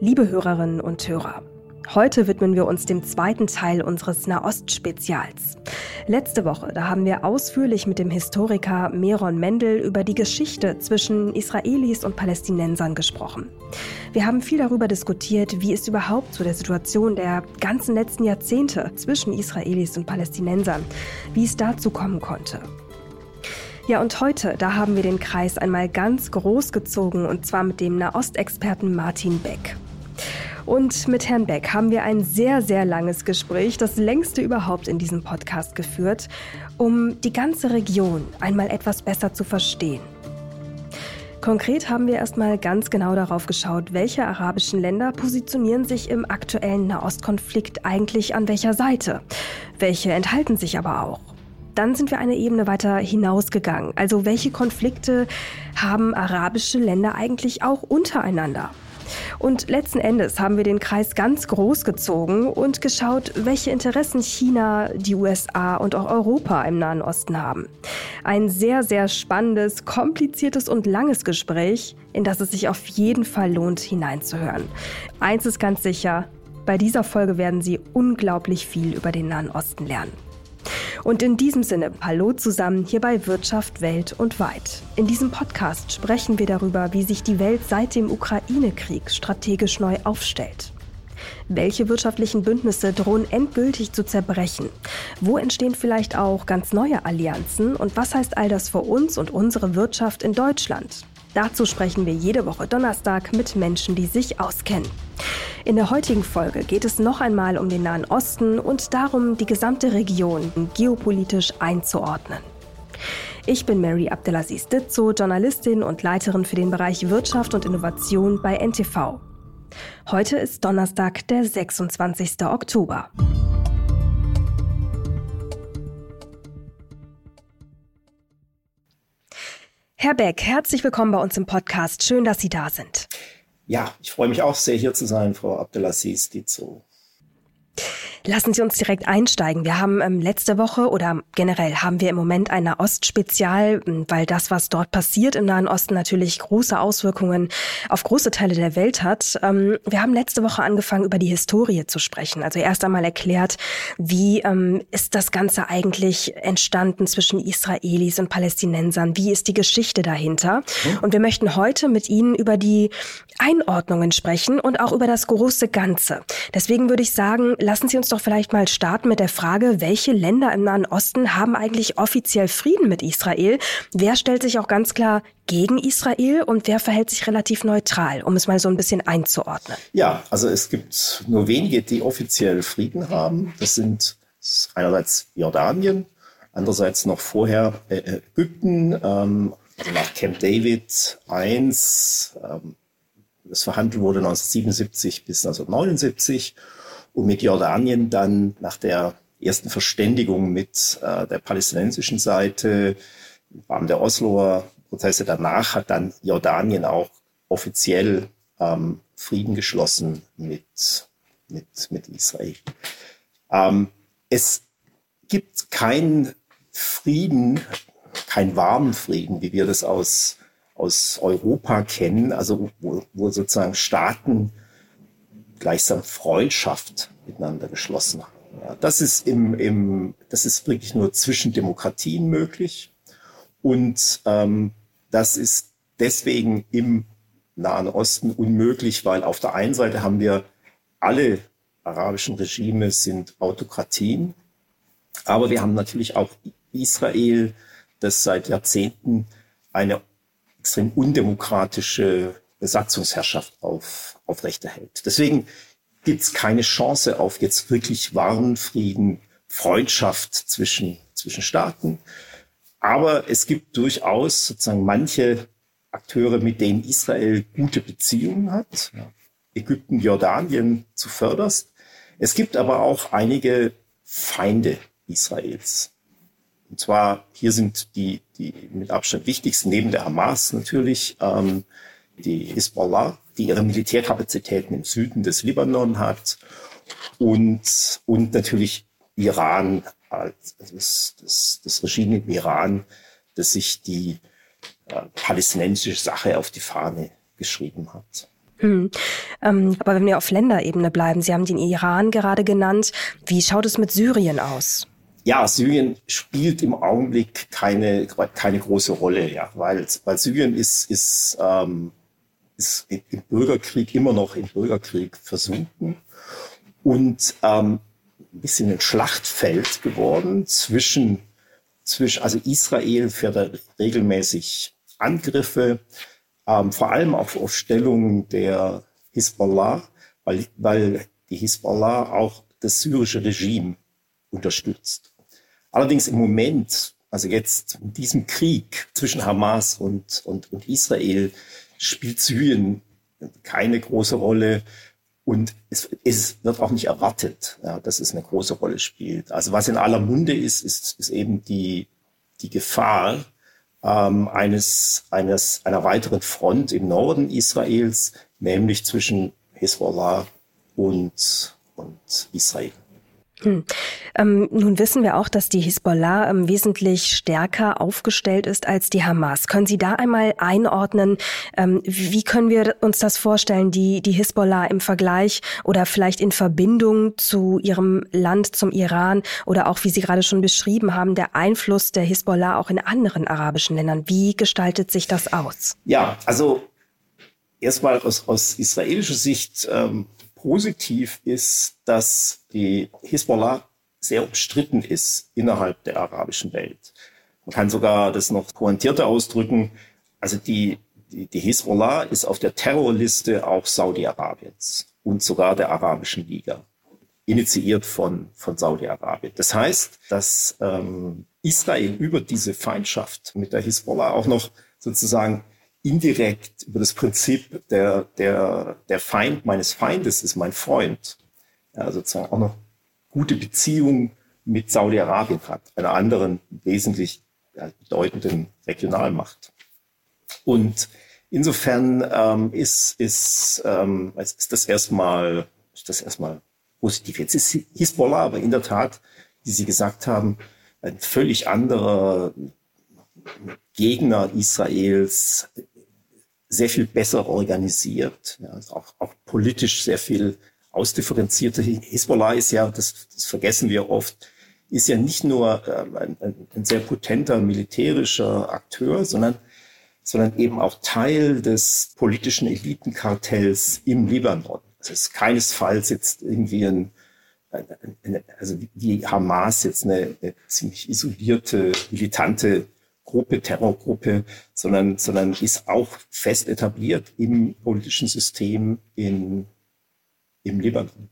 Liebe Hörerinnen und Hörer, Heute widmen wir uns dem zweiten Teil unseres Nahost-Spezials. Letzte Woche, da haben wir ausführlich mit dem Historiker Meron Mendel über die Geschichte zwischen Israelis und Palästinensern gesprochen. Wir haben viel darüber diskutiert, wie es überhaupt zu der Situation der ganzen letzten Jahrzehnte zwischen Israelis und Palästinensern, wie es dazu kommen konnte. Ja, und heute, da haben wir den Kreis einmal ganz groß gezogen und zwar mit dem Nahostexperten Martin Beck. Und mit Herrn Beck haben wir ein sehr, sehr langes Gespräch, das längste überhaupt in diesem Podcast geführt, um die ganze Region einmal etwas besser zu verstehen. Konkret haben wir erstmal ganz genau darauf geschaut, welche arabischen Länder positionieren sich im aktuellen Nahostkonflikt eigentlich an welcher Seite. Welche enthalten sich aber auch. Dann sind wir eine Ebene weiter hinausgegangen. Also welche Konflikte haben arabische Länder eigentlich auch untereinander? Und letzten Endes haben wir den Kreis ganz groß gezogen und geschaut, welche Interessen China, die USA und auch Europa im Nahen Osten haben. Ein sehr, sehr spannendes, kompliziertes und langes Gespräch, in das es sich auf jeden Fall lohnt, hineinzuhören. Eins ist ganz sicher, bei dieser Folge werden Sie unglaublich viel über den Nahen Osten lernen. Und in diesem Sinne, hallo zusammen hier bei Wirtschaft Welt und Weit. In diesem Podcast sprechen wir darüber, wie sich die Welt seit dem Ukraine-Krieg strategisch neu aufstellt. Welche wirtschaftlichen Bündnisse drohen endgültig zu zerbrechen? Wo entstehen vielleicht auch ganz neue Allianzen? Und was heißt all das für uns und unsere Wirtschaft in Deutschland? Dazu sprechen wir jede Woche Donnerstag mit Menschen, die sich auskennen. In der heutigen Folge geht es noch einmal um den Nahen Osten und darum, die gesamte Region geopolitisch einzuordnen. Ich bin Mary Abdelaziz Ditzo, Journalistin und Leiterin für den Bereich Wirtschaft und Innovation bei NTV. Heute ist Donnerstag, der 26. Oktober. Herr Beck, herzlich willkommen bei uns im Podcast. Schön, dass Sie da sind. Ja, ich freue mich auch sehr, hier zu sein, Frau Abdelaziz Dizo. Lassen Sie uns direkt einsteigen. Wir haben ähm, letzte Woche oder generell haben wir im Moment ein Nahostspezial, weil das, was dort passiert im Nahen Osten, natürlich große Auswirkungen auf große Teile der Welt hat. Ähm, wir haben letzte Woche angefangen, über die Historie zu sprechen. Also erst einmal erklärt, wie ähm, ist das Ganze eigentlich entstanden zwischen Israelis und Palästinensern? Wie ist die Geschichte dahinter? Mhm. Und wir möchten heute mit Ihnen über die Einordnungen sprechen und auch über das große Ganze. Deswegen würde ich sagen, lassen Sie uns doch vielleicht mal starten mit der Frage, welche Länder im Nahen Osten haben eigentlich offiziell Frieden mit Israel? Wer stellt sich auch ganz klar gegen Israel und wer verhält sich relativ neutral, um es mal so ein bisschen einzuordnen? Ja, also es gibt nur wenige, die offiziell Frieden haben. Das sind einerseits Jordanien, andererseits noch vorher äh, Ägypten, ähm, also nach Camp David I, ähm, das verhandelt wurde 1977 bis 1979 und mit Jordanien dann nach der ersten Verständigung mit äh, der palästinensischen Seite im Rahmen der Osloer Prozesse danach hat dann Jordanien auch offiziell ähm, Frieden geschlossen mit, mit, mit Israel. Ähm, es gibt keinen Frieden, keinen warmen Frieden, wie wir das aus, aus Europa kennen, also wo, wo sozusagen Staaten gleichsam Freundschaft miteinander geschlossen haben. Ja, das ist im, im, das ist wirklich nur zwischen Demokratien möglich. Und ähm, das ist deswegen im Nahen Osten unmöglich, weil auf der einen Seite haben wir alle arabischen Regime sind Autokratien, aber wir haben natürlich auch Israel, das seit Jahrzehnten eine extrem undemokratische Besatzungsherrschaft auf, aufrechterhält. Deswegen gibt es keine Chance auf jetzt wirklich wahren Frieden, Freundschaft zwischen, zwischen Staaten. Aber es gibt durchaus sozusagen manche Akteure, mit denen Israel gute Beziehungen hat. Ja. Ägypten, Jordanien zuvörderst. Es gibt aber auch einige Feinde Israels. Und zwar hier sind die, die mit Abstand wichtigsten, neben der Hamas natürlich, ähm, die Hisbollah, die ihre Militärkapazitäten im Süden des Libanon hat und, und natürlich Iran, als das, das, das Regime im Iran, das sich die äh, palästinensische Sache auf die Fahne geschrieben hat. Hm. Ähm, aber wenn wir auf Länderebene bleiben, Sie haben den Iran gerade genannt. Wie schaut es mit Syrien aus? Ja, Syrien spielt im Augenblick keine, keine große Rolle, ja, weil, weil Syrien ist, ist, ähm, ist im Bürgerkrieg immer noch im Bürgerkrieg versunken und ähm, ein bisschen ein Schlachtfeld geworden zwischen, zwischen also Israel fährt regelmäßig Angriffe, ähm, vor allem auch auf Stellungen der Hisbollah, weil, weil die Hisbollah auch das syrische Regime unterstützt. Allerdings im Moment, also jetzt in diesem Krieg zwischen Hamas und, und, und Israel, spielt Syrien keine große Rolle. Und es, es wird auch nicht erwartet, ja, dass es eine große Rolle spielt. Also was in aller Munde ist, ist, ist eben die, die Gefahr ähm, eines, eines, einer weiteren Front im Norden Israels, nämlich zwischen Hezbollah und, und Israel. Hm. Ähm, nun wissen wir auch, dass die Hisbollah ähm, wesentlich stärker aufgestellt ist als die Hamas. Können Sie da einmal einordnen, ähm, wie können wir uns das vorstellen, die, die Hisbollah im Vergleich oder vielleicht in Verbindung zu ihrem Land, zum Iran oder auch, wie Sie gerade schon beschrieben haben, der Einfluss der Hisbollah auch in anderen arabischen Ländern. Wie gestaltet sich das aus? Ja, also erstmal aus, aus israelischer Sicht ähm, positiv ist, dass die Hisbollah sehr umstritten ist innerhalb der arabischen Welt. Man kann sogar das noch pointierter ausdrücken. Also die, die, die Hisbollah ist auf der Terrorliste auch Saudi-Arabiens und sogar der Arabischen Liga, initiiert von, von Saudi-Arabien. Das heißt, dass ähm, Israel über diese Feindschaft mit der Hisbollah auch noch sozusagen indirekt über das Prinzip der, der, der Feind meines Feindes ist mein Freund, ja, sozusagen auch noch gute Beziehungen mit Saudi-Arabien hat, einer anderen wesentlich bedeutenden Regionalmacht. Und insofern ähm, ist, ist, ähm, ist das erstmal, ist das erstmal positiv. Jetzt ist Hisbollah aber in der Tat, wie Sie gesagt haben, ein völlig anderer Gegner Israels, sehr viel besser organisiert, ja, auch, auch politisch sehr viel ausdifferenzierter. Hezbollah ist ja, das, das vergessen wir oft, ist ja nicht nur ähm, ein, ein, sehr potenter militärischer Akteur, sondern, sondern eben auch Teil des politischen Elitenkartells im Libanon. Es ist keinesfalls jetzt irgendwie ein, eine, also wie Hamas jetzt eine, eine ziemlich isolierte, militante Gruppe, Terrorgruppe, sondern, sondern ist auch fest etabliert im politischen System in, im Libanon.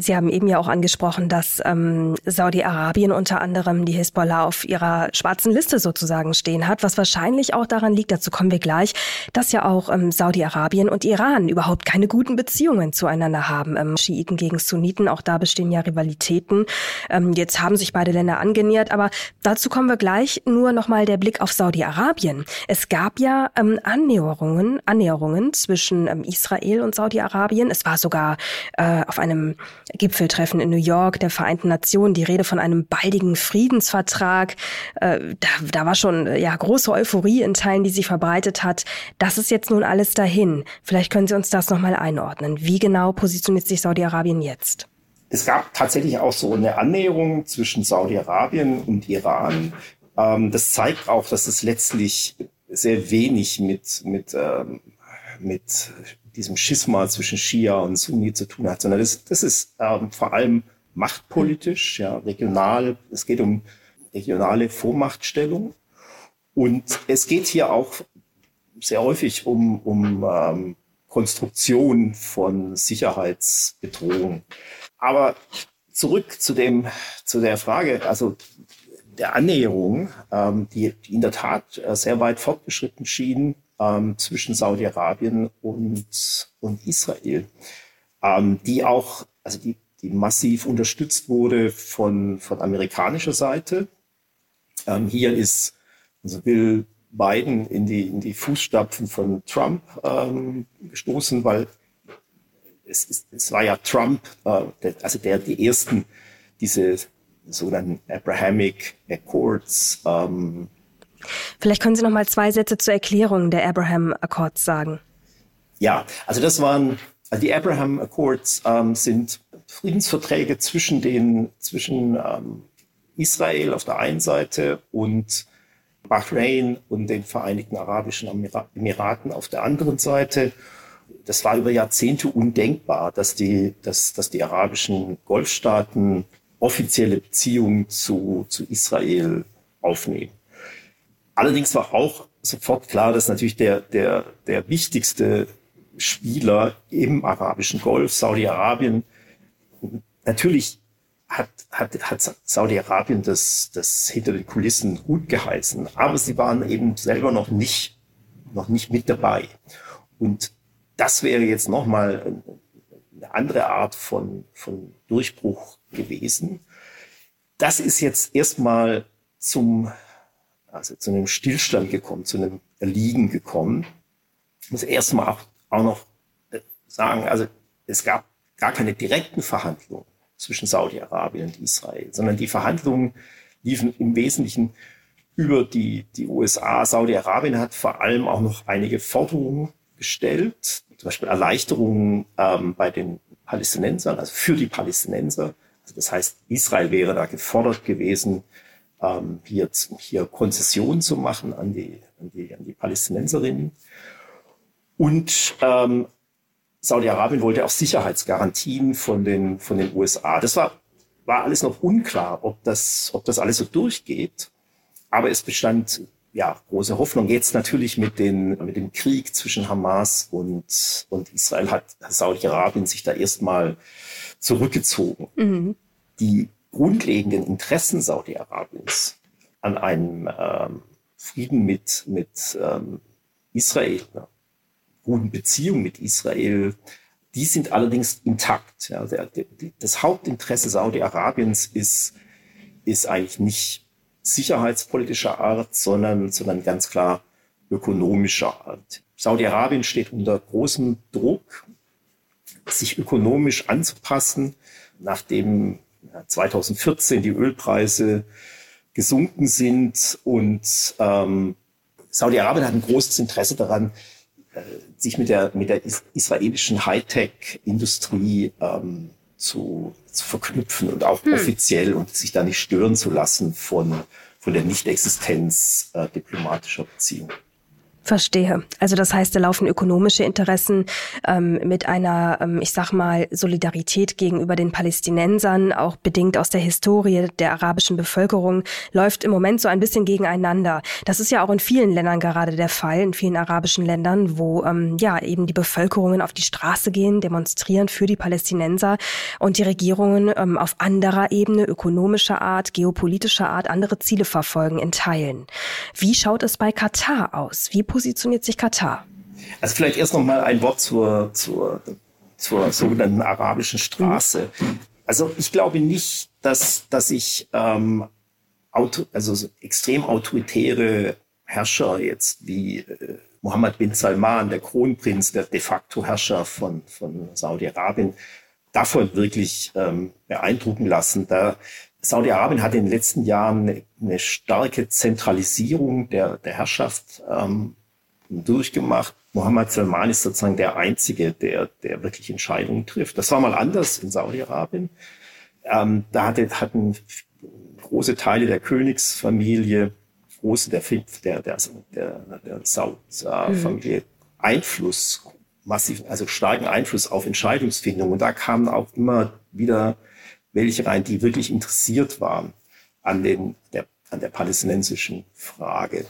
Sie haben eben ja auch angesprochen, dass ähm, Saudi-Arabien unter anderem die Hisbollah auf ihrer schwarzen Liste sozusagen stehen hat, was wahrscheinlich auch daran liegt, dazu kommen wir gleich, dass ja auch ähm, Saudi-Arabien und Iran überhaupt keine guten Beziehungen zueinander haben. Ähm, Schiiten gegen Sunniten, auch da bestehen ja Rivalitäten. Ähm, jetzt haben sich beide Länder angenähert, aber dazu kommen wir gleich. Nur nochmal der Blick auf Saudi-Arabien. Es gab ja ähm, Annäherungen, Annäherungen zwischen ähm, Israel und Saudi-Arabien. Es war sogar äh, auf einem Gipfeltreffen in New York der Vereinten Nationen die Rede von einem baldigen Friedensvertrag. Äh, da, da war schon ja große Euphorie in Teilen, die sich verbreitet hat. Das ist jetzt nun alles dahin. Vielleicht können Sie uns das nochmal einordnen. Wie genau positioniert sich Saudi-Arabien jetzt? Es gab tatsächlich auch so eine Annäherung zwischen Saudi-Arabien und Iran. Ähm, das zeigt auch, dass es letztlich sehr wenig mit, mit, ähm, mit diesem Schisma zwischen Shia und Sunni zu tun hat, sondern das, das ist ähm, vor allem machtpolitisch, ja, regional. Es geht um regionale Vormachtstellung. Und es geht hier auch sehr häufig um, um ähm, Konstruktion von Sicherheitsbedrohungen. Aber zurück zu dem, zu der Frage, also der Annäherung, ähm, die, die in der Tat äh, sehr weit fortgeschritten schien, ähm, zwischen Saudi-Arabien und, und Israel, ähm, die auch, also die, die massiv unterstützt wurde von, von amerikanischer Seite. Ähm, hier ist, also will Biden in die, in die Fußstapfen von Trump ähm, gestoßen, weil es, ist, es war ja Trump, äh, der, also der die ersten diese sogenannten Abrahamic Accords ähm, Vielleicht können Sie noch mal zwei Sätze zur Erklärung der Abraham Accords sagen. Ja, also das waren, also die Abraham Accords ähm, sind Friedensverträge zwischen den, zwischen ähm, Israel auf der einen Seite und Bahrain und den Vereinigten Arabischen Emiraten auf der anderen Seite. Das war über Jahrzehnte undenkbar, dass die, dass, dass die arabischen Golfstaaten offizielle Beziehungen zu, zu Israel aufnehmen. Allerdings war auch sofort klar, dass natürlich der, der, der wichtigste Spieler im arabischen Golf, Saudi-Arabien, natürlich hat, hat, hat Saudi-Arabien das, das hinter den Kulissen gut geheißen, aber sie waren eben selber noch nicht, noch nicht mit dabei. Und das wäre jetzt nochmal eine andere Art von, von Durchbruch gewesen. Das ist jetzt erstmal zum, also zu einem Stillstand gekommen, zu einem Erliegen gekommen. Ich muss erstmal auch, auch noch sagen, also es gab gar keine direkten Verhandlungen zwischen Saudi-Arabien und Israel, sondern die Verhandlungen liefen im Wesentlichen über die, die USA. Saudi-Arabien hat vor allem auch noch einige Forderungen gestellt, zum Beispiel Erleichterungen ähm, bei den Palästinensern, also für die Palästinenser. Also das heißt, Israel wäre da gefordert gewesen, ähm, hier, hier Konzessionen zu machen an die, an die, an die Palästinenserinnen. Und ähm, Saudi-Arabien wollte auch Sicherheitsgarantien von den, von den USA. Das war, war alles noch unklar, ob das, ob das alles so durchgeht. Aber es bestand ja große Hoffnung. Jetzt natürlich mit, den, mit dem Krieg zwischen Hamas und, und Israel hat Saudi-Arabien sich da erstmal zurückgezogen. Mhm. Die grundlegenden Interessen Saudi-Arabiens an einem ähm, Frieden mit, mit ähm, Israel, ne, guten Beziehung mit Israel, die sind allerdings intakt. Ja, der, der, das Hauptinteresse Saudi-Arabiens ist, ist eigentlich nicht sicherheitspolitischer Art, sondern, sondern ganz klar ökonomischer Art. Saudi-Arabien steht unter großem Druck, sich ökonomisch anzupassen, nachdem 2014 die Ölpreise gesunken sind und ähm, Saudi-Arabien hat ein großes Interesse daran, äh, sich mit der, mit der israelischen Hightech-Industrie ähm, zu, zu verknüpfen und auch hm. offiziell und sich da nicht stören zu lassen von, von der Nichtexistenz äh, diplomatischer Beziehungen. Verstehe. Also das heißt, da laufen ökonomische Interessen ähm, mit einer, ähm, ich sag mal, Solidarität gegenüber den Palästinensern, auch bedingt aus der Historie der arabischen Bevölkerung, läuft im Moment so ein bisschen gegeneinander. Das ist ja auch in vielen Ländern gerade der Fall, in vielen arabischen Ländern, wo ähm, ja eben die Bevölkerungen auf die Straße gehen, demonstrieren für die Palästinenser und die Regierungen ähm, auf anderer Ebene, ökonomischer Art, geopolitischer Art, andere Ziele verfolgen in Teilen. Wie schaut es bei Katar aus? Wie positioniert sich Katar? Also vielleicht erst noch mal ein Wort zur, zur, zur sogenannten arabischen Straße. Also ich glaube nicht, dass, dass ich ähm, auto, also so extrem autoritäre Herrscher jetzt wie äh, Mohammed bin Salman, der Kronprinz, der de facto Herrscher von, von Saudi-Arabien, davon wirklich ähm, beeindrucken lassen. Da Saudi-Arabien hat in den letzten Jahren eine, starke Zentralisierung der, der Herrschaft ähm, durchgemacht. Mohammed Salman ist sozusagen der Einzige, der, der wirklich Entscheidungen trifft. Das war mal anders in Saudi-Arabien. Ähm, da hatte, hatten große Teile der Königsfamilie, große der, der, der, der, der Saud-Familie mhm. Einfluss, massiv, also starken Einfluss auf Entscheidungsfindung. Und da kamen auch immer wieder welche rein, die wirklich interessiert waren an den, der, an der palästinensischen Frage.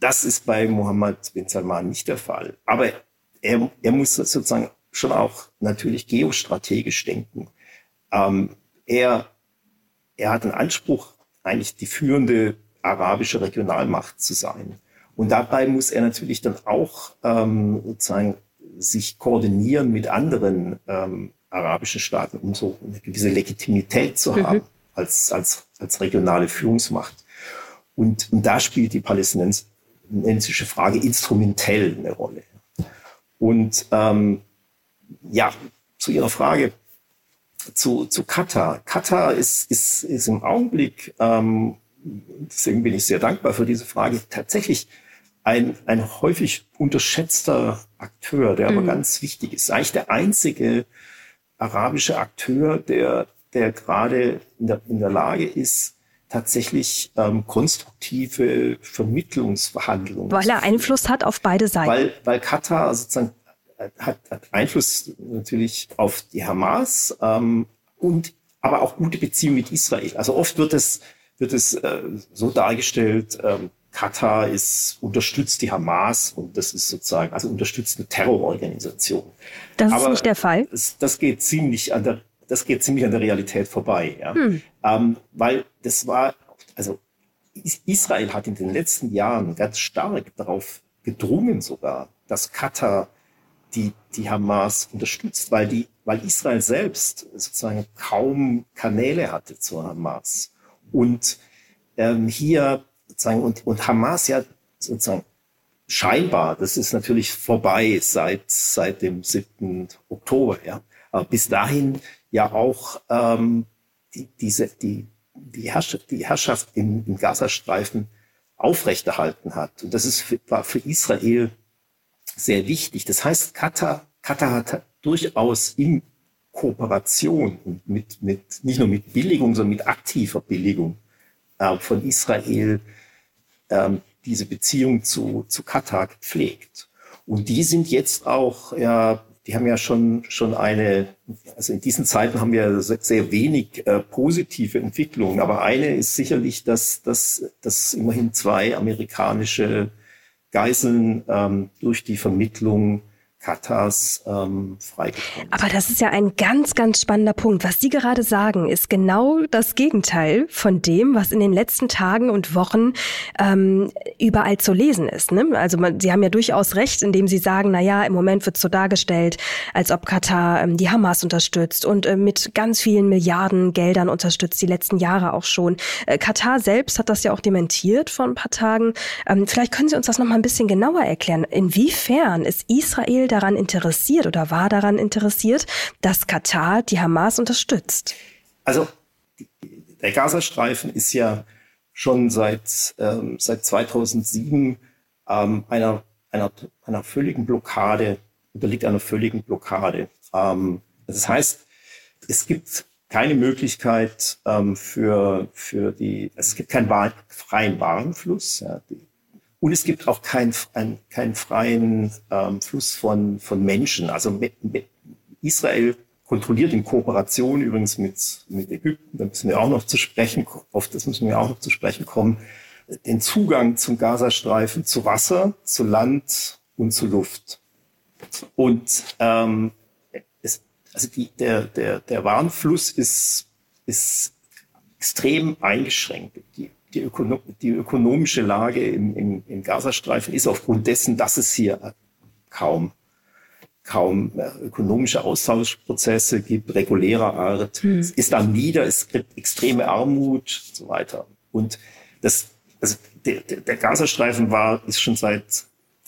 Das ist bei Mohammed bin Salman nicht der Fall. Aber er, er muss sozusagen schon auch natürlich geostrategisch denken. Ähm, er, er hat einen Anspruch, eigentlich die führende arabische Regionalmacht zu sein. Und dabei muss er natürlich dann auch ähm, sozusagen sich koordinieren mit anderen ähm, arabischen Staaten, um so eine gewisse Legitimität zu mhm. haben mhm. als, als, als regionale Führungsmacht. Und, und da spielt die Palästinenser palästinensische Frage instrumentell eine Rolle. Und ähm, ja, zu Ihrer Frage zu, zu Katar. Katar ist, ist, ist im Augenblick, ähm, deswegen bin ich sehr dankbar für diese Frage, tatsächlich ein, ein häufig unterschätzter Akteur, der mhm. aber ganz wichtig ist. Eigentlich der einzige arabische Akteur, der, der gerade in der, in der Lage ist, tatsächlich ähm, konstruktive Vermittlungsverhandlungen. Weil er Einfluss hat auf beide Seiten. Weil, weil Katar sozusagen hat, hat Einfluss natürlich auf die Hamas ähm, und aber auch gute Beziehungen mit Israel. Also oft wird es wird es äh, so dargestellt, ähm, Katar ist unterstützt die Hamas und das ist sozusagen also unterstützt eine Terrororganisation. Das aber ist nicht der Fall. Das, das geht ziemlich an der das geht ziemlich an der Realität vorbei, ja. Hm. Ähm, weil das war also Israel hat in den letzten Jahren ganz stark darauf gedrungen sogar, dass Katar die, die Hamas unterstützt, weil die, weil Israel selbst sozusagen kaum Kanäle hatte zur Hamas. Und ähm, hier sozusagen, und, und Hamas ja sozusagen scheinbar, das ist natürlich vorbei seit, seit dem 7. Oktober, ja. Aber bis dahin ja auch ähm, die, diese, die, die, Herrschaft, die Herrschaft im, im Gazastreifen aufrechterhalten hat. Und das ist für, war für Israel sehr wichtig. Das heißt, Katar, Katar hat durchaus in Kooperation mit, mit, nicht nur mit Billigung, sondern mit aktiver Billigung äh, von Israel ähm, diese Beziehung zu, zu Katar gepflegt. Und die sind jetzt auch, ja, die haben ja schon, schon eine, also in diesen Zeiten haben wir sehr wenig äh, positive Entwicklungen, aber eine ist sicherlich, dass, dass, dass immerhin zwei amerikanische Geiseln ähm, durch die Vermittlung Katars ähm, freigekommen. Aber das ist ja ein ganz, ganz spannender Punkt. Was Sie gerade sagen, ist genau das Gegenteil von dem, was in den letzten Tagen und Wochen ähm, überall zu lesen ist. Ne? Also man, Sie haben ja durchaus recht, indem Sie sagen, na ja, im Moment wird so dargestellt, als ob Katar ähm, die Hamas unterstützt und äh, mit ganz vielen Milliarden Geldern unterstützt, die letzten Jahre auch schon. Äh, Katar selbst hat das ja auch dementiert vor ein paar Tagen. Ähm, vielleicht können Sie uns das noch mal ein bisschen genauer erklären. Inwiefern ist Israel daran interessiert oder war daran interessiert, dass Katar die Hamas unterstützt? Also der Gazastreifen ist ja schon seit, ähm, seit 2007 ähm, einer, einer, einer völligen Blockade, unterliegt einer völligen Blockade. Ähm, das heißt, es gibt keine Möglichkeit ähm, für, für die, es gibt keinen freien Warenfluss. Ja. Die und es gibt auch keinen kein freien ähm, Fluss von, von Menschen. Also mit, mit Israel kontrolliert in Kooperation übrigens mit, mit Ägypten, da müssen wir auch noch zu sprechen, auf das müssen wir auch noch zu sprechen kommen, den Zugang zum Gazastreifen zu Wasser, zu Land und zu Luft. Und ähm, es, also die, der, der, der Warenfluss ist, ist extrem eingeschränkt. Die die, Ökono die ökonomische Lage im, im, im Gazastreifen ist aufgrund dessen, dass es hier kaum kaum äh, ökonomische Austauschprozesse gibt, regulärer Art. Hm. Es ist dann nieder, es gibt extreme Armut und so weiter. Und das, also der, der, der Gazastreifen war, ist schon seit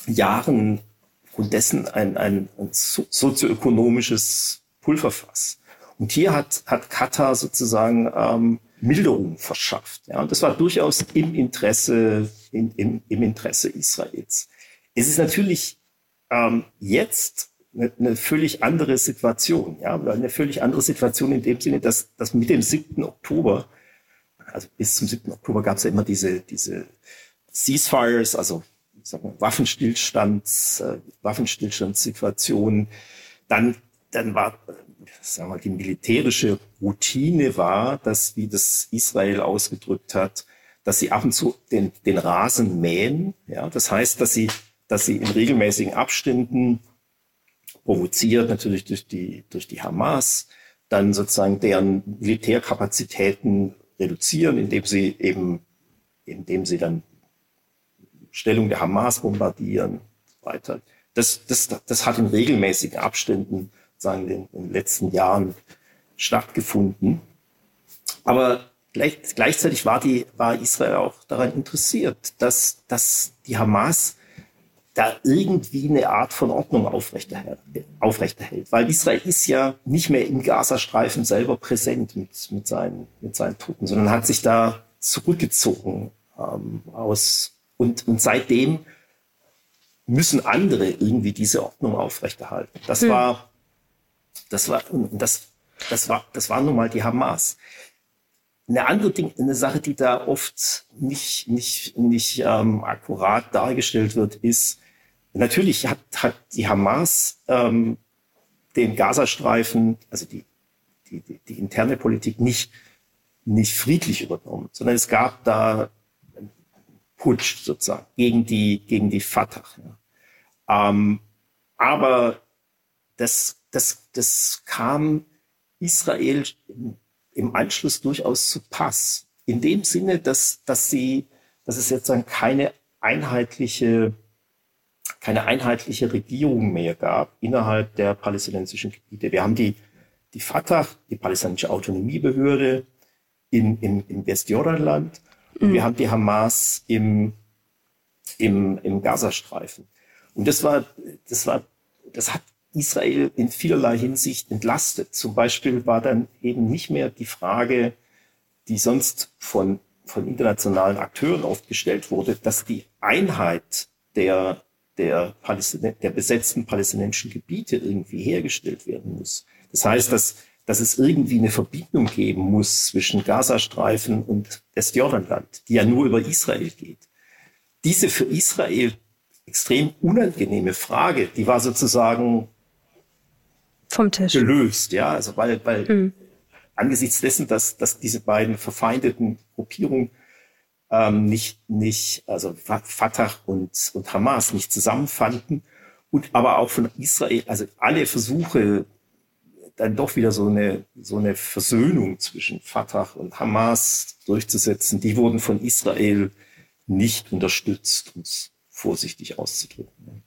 Jahren und dessen ein, ein, ein sozioökonomisches Pulverfass. Und hier hat, hat Katar sozusagen ähm, Milderung verschafft. Ja, und das war durchaus im Interesse, in, im, im Interesse Israels. Es ist natürlich ähm, jetzt eine, eine völlig andere Situation, ja, eine völlig andere Situation in dem Sinne, dass, dass mit dem 7. Oktober, also bis zum 7. Oktober gab es ja immer diese, diese Ceasefires, also sagen wir, Waffenstillstands, äh, Waffenstillstandssituationen. Dann, dann war sagen wir, die militärische Routine war, dass, wie das Israel ausgedrückt hat, dass sie ab und zu den, den Rasen mähen. Ja, das heißt, dass sie, dass sie in regelmäßigen Abständen provoziert, natürlich durch die, durch die Hamas, dann sozusagen deren Militärkapazitäten reduzieren, indem sie eben, indem sie dann Stellung der Hamas bombardieren, weiter. Das, das, das hat in regelmäßigen Abständen sagen, in den letzten Jahren stattgefunden. Aber gleich, gleichzeitig war, die, war Israel auch daran interessiert, dass, dass die Hamas da irgendwie eine Art von Ordnung aufrechterhält, aufrechterhält. Weil Israel ist ja nicht mehr im Gazastreifen selber präsent mit, mit, seinen, mit seinen Truppen, sondern hat sich da zurückgezogen ähm, aus. Und, und seitdem müssen andere irgendwie diese Ordnung aufrechterhalten. Das hm. war, das war, das, das war, das war nun mal die Hamas. Eine andere Ding, eine Sache, die da oft nicht, nicht, nicht ähm, akkurat dargestellt wird, ist, natürlich hat, hat die Hamas ähm, den Gazastreifen, also die, die, die, die interne Politik nicht, nicht friedlich übernommen, sondern es gab da einen Putsch sozusagen gegen die, gegen die Fatah. Ja. Ähm, aber das, das, das kam Israel im Anschluss durchaus zu Pass. In dem Sinne, dass, dass sie, dass es jetzt dann keine einheitliche, keine einheitliche Regierung mehr gab innerhalb der palästinensischen Gebiete. Wir haben die, die Fatah, die palästinensische Autonomiebehörde in, in, im Westjordanland und mhm. wir haben die Hamas im, im, im Gazastreifen. Und das war, das war, das hat Israel in vielerlei Hinsicht entlastet. Zum Beispiel war dann eben nicht mehr die Frage, die sonst von, von internationalen Akteuren oft gestellt wurde, dass die Einheit der, der, der besetzten palästinensischen Gebiete irgendwie hergestellt werden muss. Das heißt, dass, dass es irgendwie eine Verbindung geben muss zwischen Gazastreifen und Westjordanland, die ja nur über Israel geht. Diese für Israel extrem unangenehme Frage, die war sozusagen vom Tisch gelöst, ja, also weil, weil mhm. angesichts dessen, dass, dass diese beiden verfeindeten Gruppierungen ähm, nicht, nicht, also Fatah und, und Hamas nicht zusammenfanden und aber auch von Israel, also alle Versuche, dann doch wieder so eine, so eine Versöhnung zwischen Fatah und Hamas durchzusetzen, die wurden von Israel nicht unterstützt, um es vorsichtig auszudrücken.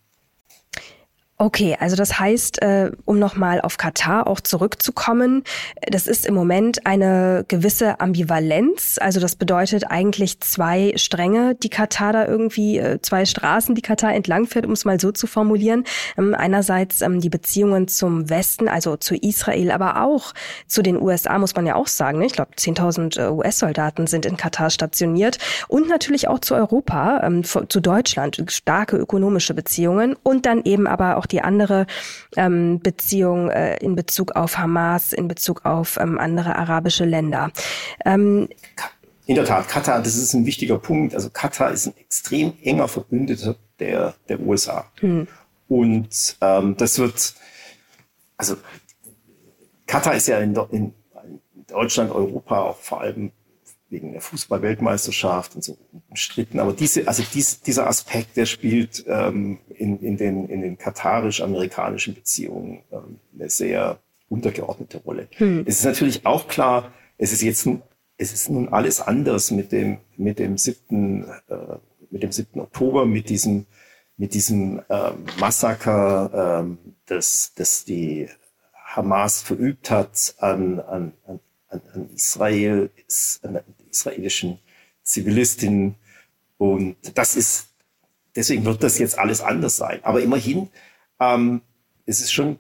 Okay, also das heißt, äh, um nochmal auf Katar auch zurückzukommen, das ist im Moment eine gewisse Ambivalenz. Also das bedeutet eigentlich zwei Stränge, die Katar da irgendwie, äh, zwei Straßen, die Katar entlangfährt, um es mal so zu formulieren. Ähm, einerseits ähm, die Beziehungen zum Westen, also zu Israel, aber auch zu den USA, muss man ja auch sagen. Ne? Ich glaube, 10.000 äh, US-Soldaten sind in Katar stationiert. Und natürlich auch zu Europa, ähm, zu Deutschland, starke ökonomische Beziehungen. Und dann eben aber auch die andere ähm, Beziehung äh, in Bezug auf Hamas, in Bezug auf ähm, andere arabische Länder. Ähm, in der Tat, Katar, das ist ein wichtiger Punkt. Also Katar ist ein extrem enger Verbündeter der, der USA. Hm. Und ähm, das wird, also Katar ist ja in, in Deutschland, Europa auch vor allem wegen der Fußball-Weltmeisterschaft und so umstritten. Aber diese, also dies, dieser Aspekt, der spielt ähm, in, in den, in den katarisch-amerikanischen Beziehungen ähm, eine sehr untergeordnete Rolle. Hm. Es ist natürlich auch klar, es ist jetzt es ist nun alles anders mit dem, mit dem siebten, äh, mit dem siebten Oktober, mit diesem, mit diesem äh, Massaker, äh, das, das die Hamas verübt hat an, an, an, an Israel, an israelischen Zivilistinnen. Und das ist, deswegen wird das jetzt alles anders sein. Aber immerhin, ähm, es ist schon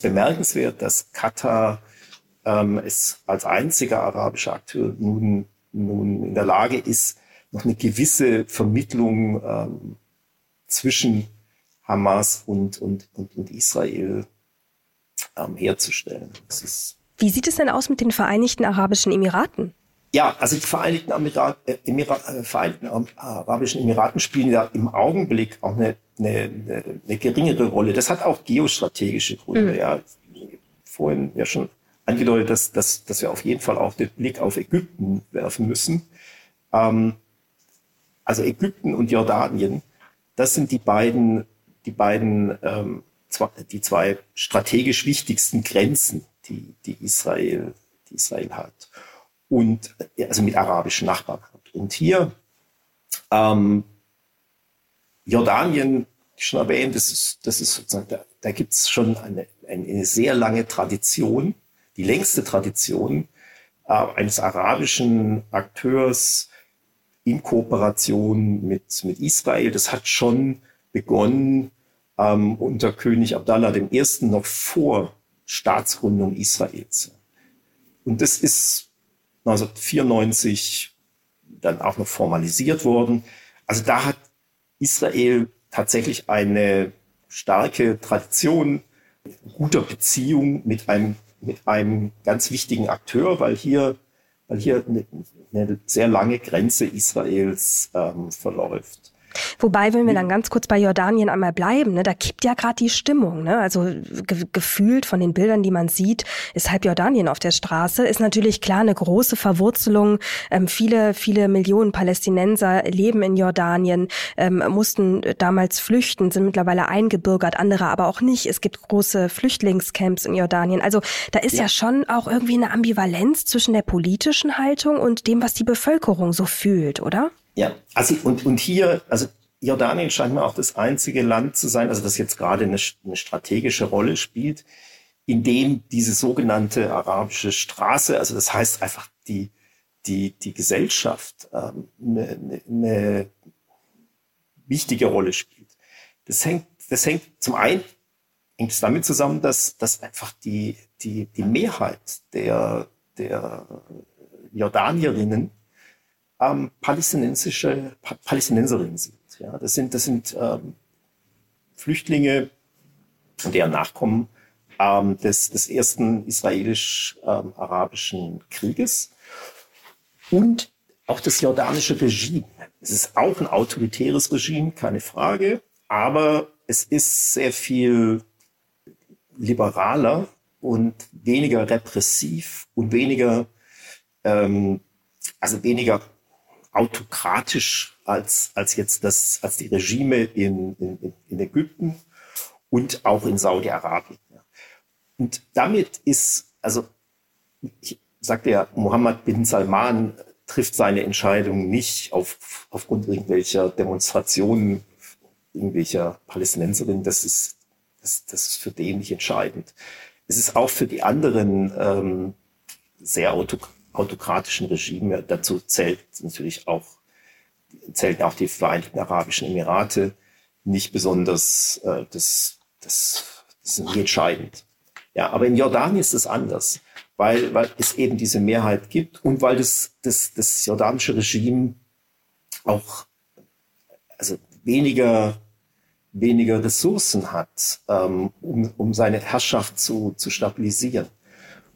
bemerkenswert, dass Katar ähm, es als einziger arabischer Akteur nun, nun in der Lage ist, noch eine gewisse Vermittlung ähm, zwischen Hamas und, und, und, und Israel ähm, herzustellen. Wie sieht es denn aus mit den Vereinigten Arabischen Emiraten? Ja, also die Vereinigten, Emirat, äh, Emirat, äh, Vereinigten Arabischen Emiraten spielen ja im Augenblick auch eine, eine, eine geringere Rolle. Das hat auch geostrategische Gründe. Mhm. Ja, vorhin ja schon angedeutet, dass, dass, dass wir auf jeden Fall auch den Blick auf Ägypten werfen müssen. Ähm, also Ägypten und Jordanien, das sind die beiden, die beiden, ähm, zwei, die zwei strategisch wichtigsten Grenzen, die, die Israel, die Israel hat und also mit arabischen Nachbarn. Und hier ähm, Jordanien, schon erwähnt, das ist, das ist sozusagen, da, da gibt es schon eine, eine sehr lange Tradition, die längste Tradition äh, eines arabischen Akteurs in Kooperation mit, mit Israel. Das hat schon begonnen ähm, unter König Abdallah I. noch vor Staatsgründung Israels. Und das ist 1994 dann auch noch formalisiert worden. Also da hat Israel tatsächlich eine starke Tradition guter Beziehung mit einem, mit einem ganz wichtigen Akteur, weil hier, weil hier eine, eine sehr lange Grenze Israels ähm, verläuft. Wobei, wenn wir dann ganz kurz bei Jordanien einmal bleiben, ne, da kippt ja gerade die Stimmung. Ne? Also ge gefühlt von den Bildern, die man sieht, ist halb Jordanien auf der Straße. Ist natürlich klar eine große Verwurzelung. Ähm, viele, viele Millionen Palästinenser leben in Jordanien, ähm, mussten damals flüchten, sind mittlerweile eingebürgert, andere aber auch nicht. Es gibt große Flüchtlingscamps in Jordanien. Also da ist ja. ja schon auch irgendwie eine Ambivalenz zwischen der politischen Haltung und dem, was die Bevölkerung so fühlt, oder? Ja, also und, und hier, also Jordanien scheint mir auch das einzige Land zu sein, also das jetzt gerade eine, eine strategische Rolle spielt, in dem diese sogenannte arabische Straße, also das heißt einfach die, die, die Gesellschaft ähm, eine, eine, wichtige Rolle spielt. Das hängt, das hängt zum einen hängt es damit zusammen, dass, dass einfach die, die, die Mehrheit der, der Jordanierinnen ähm, palästinensische pa Palästinenserinnen sind. Ja, das sind, das sind ähm, Flüchtlinge deren Nachkommen ähm, des, des ersten israelisch-arabischen Krieges und auch das jordanische Regime. Es ist auch ein autoritäres Regime, keine Frage, aber es ist sehr viel liberaler und weniger repressiv und weniger, ähm, also weniger autokratisch als, als jetzt das, als die Regime in, in, in Ägypten und auch in Saudi-Arabien. Und damit ist, also ich sagte ja, Mohammed bin Salman trifft seine Entscheidung nicht auf, aufgrund irgendwelcher Demonstrationen irgendwelcher Palästinenserinnen. Das ist, das, das ist für den nicht entscheidend. Es ist auch für die anderen ähm, sehr autokratisch autokratischen Regime. Dazu zählt natürlich auch, zählen auch die Vereinigten Arabischen Emirate nicht besonders, äh, das, das, das ist nicht entscheidend. Ja, aber in Jordanien ist es anders, weil, weil es eben diese Mehrheit gibt und weil das, das, das jordanische Regime auch also weniger, weniger Ressourcen hat, ähm, um, um seine Herrschaft zu, zu stabilisieren.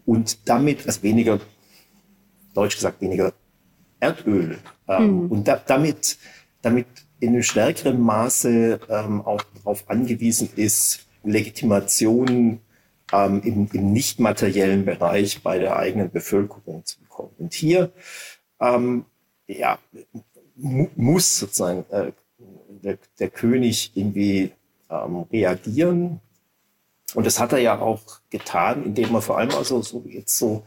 Und damit, also weniger deutsch gesagt weniger Erdöl. Ähm, mhm. Und da, damit, damit in einem stärkeren Maße ähm, auch darauf angewiesen ist, Legitimation ähm, im, im nicht materiellen Bereich bei der eigenen Bevölkerung zu bekommen. Und hier ähm, ja, mu muss sozusagen äh, der, der König irgendwie ähm, reagieren. Und das hat er ja auch getan, indem er vor allem also so jetzt so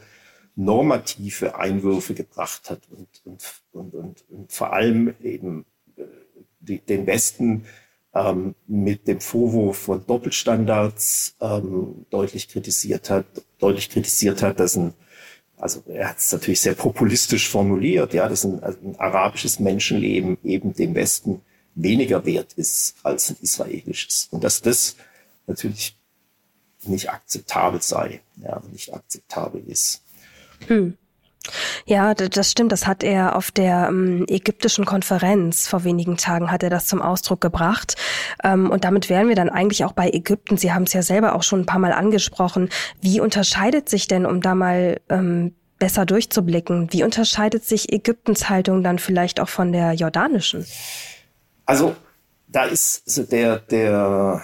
normative Einwürfe gebracht hat und, und, und, und, vor allem eben äh, die, den Westen ähm, mit dem Vorwurf von Doppelstandards ähm, deutlich kritisiert hat, deutlich kritisiert hat, dass ein, also er hat es natürlich sehr populistisch formuliert, ja, dass ein, also ein arabisches Menschenleben eben dem Westen weniger wert ist als ein israelisches. Und dass das natürlich nicht akzeptabel sei, ja, nicht akzeptabel ist. Hm. Ja, das stimmt. Das hat er auf der ähm, ägyptischen Konferenz vor wenigen Tagen hat er das zum Ausdruck gebracht. Ähm, und damit wären wir dann eigentlich auch bei Ägypten. Sie haben es ja selber auch schon ein paar Mal angesprochen. Wie unterscheidet sich denn, um da mal ähm, besser durchzublicken, wie unterscheidet sich Ägyptens Haltung dann vielleicht auch von der jordanischen? Also da ist der der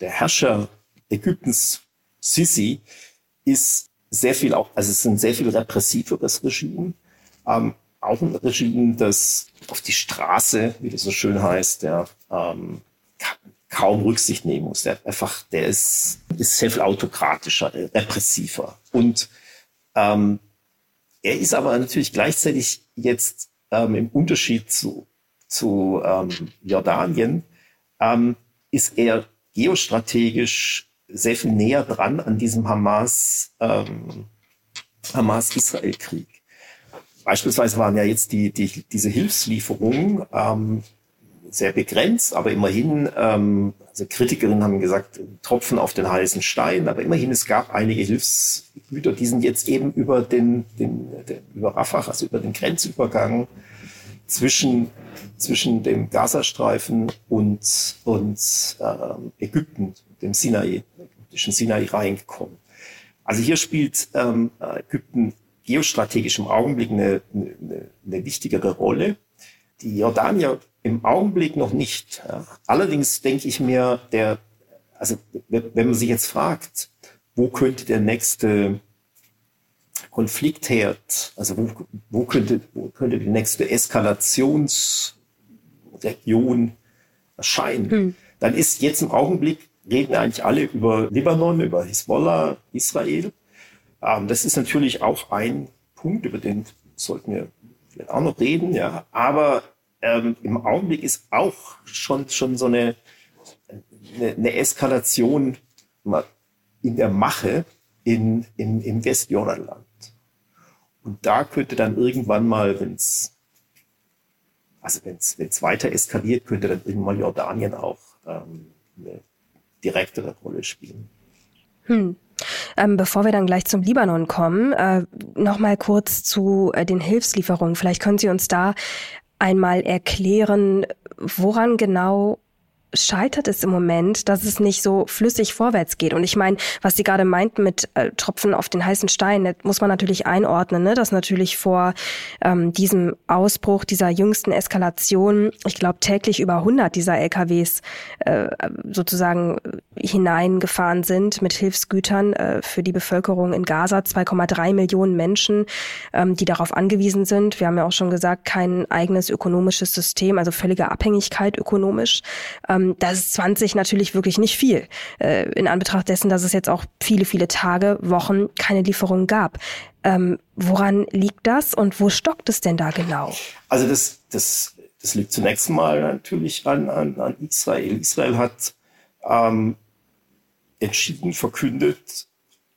der Herrscher Ägyptens Sisi ist sehr viel auch, also es ist ein sehr viel repressiveres Regime. Ähm, auch ein Regime, das auf die Straße, wie das so schön heißt, der ähm, kaum Rücksicht nehmen muss. Der einfach, der ist, ist sehr viel autokratischer, repressiver. Und ähm, er ist aber natürlich gleichzeitig jetzt ähm, im Unterschied zu, zu ähm, Jordanien, ähm, ist er geostrategisch sehr viel näher dran an diesem Hamas, ähm, Hamas-Israel-Krieg. Beispielsweise waren ja jetzt die, die, diese Hilfslieferungen ähm, sehr begrenzt, aber immerhin, ähm, also Kritikerinnen haben gesagt, Tropfen auf den heißen Stein, aber immerhin, es gab einige Hilfsgüter, die sind jetzt eben über den, den, den über Rafah, also über den Grenzübergang zwischen, zwischen dem Gazastreifen und, und äh, Ägypten, dem Sinai, ägyptischen Sinai reingekommen. Also hier spielt ähm, Ägypten geostrategisch im Augenblick eine, eine, eine wichtigere Rolle. Die Jordanier im Augenblick noch nicht. Ja. Allerdings denke ich mir, der, also wenn man sich jetzt fragt, wo könnte der nächste Konfliktherd, also wo, wo, könnte, wo könnte die nächste Eskalationsregion erscheinen, hm. dann ist jetzt im Augenblick, reden eigentlich alle über Libanon, über Hisbollah, Israel. Ähm, das ist natürlich auch ein Punkt, über den sollten wir vielleicht auch noch reden, ja. Aber ähm, im Augenblick ist auch schon, schon so eine, eine, eine Eskalation in der Mache in, in, im Westjordanland. Und da könnte dann irgendwann mal, wenn es also wenn es weiter eskaliert, könnte dann irgendwann Jordanien auch ähm, eine direktere Rolle spielen. Hm. Ähm, bevor wir dann gleich zum Libanon kommen, äh, noch mal kurz zu äh, den Hilfslieferungen. Vielleicht können Sie uns da einmal erklären, woran genau scheitert es im Moment, dass es nicht so flüssig vorwärts geht. Und ich meine, was Sie gerade meinten mit äh, Tropfen auf den heißen Stein, das muss man natürlich einordnen, ne? dass natürlich vor ähm, diesem Ausbruch dieser jüngsten Eskalation, ich glaube täglich über 100 dieser LKWs äh, sozusagen hineingefahren sind mit Hilfsgütern äh, für die Bevölkerung in Gaza, 2,3 Millionen Menschen, ähm, die darauf angewiesen sind. Wir haben ja auch schon gesagt, kein eigenes ökonomisches System, also völlige Abhängigkeit ökonomisch. Ähm, ähm, das ist 20 natürlich wirklich nicht viel, äh, in Anbetracht dessen, dass es jetzt auch viele, viele Tage, Wochen keine Lieferungen gab. Ähm, woran liegt das und wo stockt es denn da genau? Also das, das, das liegt zunächst mal natürlich an, an, an Israel. Israel hat ähm, entschieden verkündet,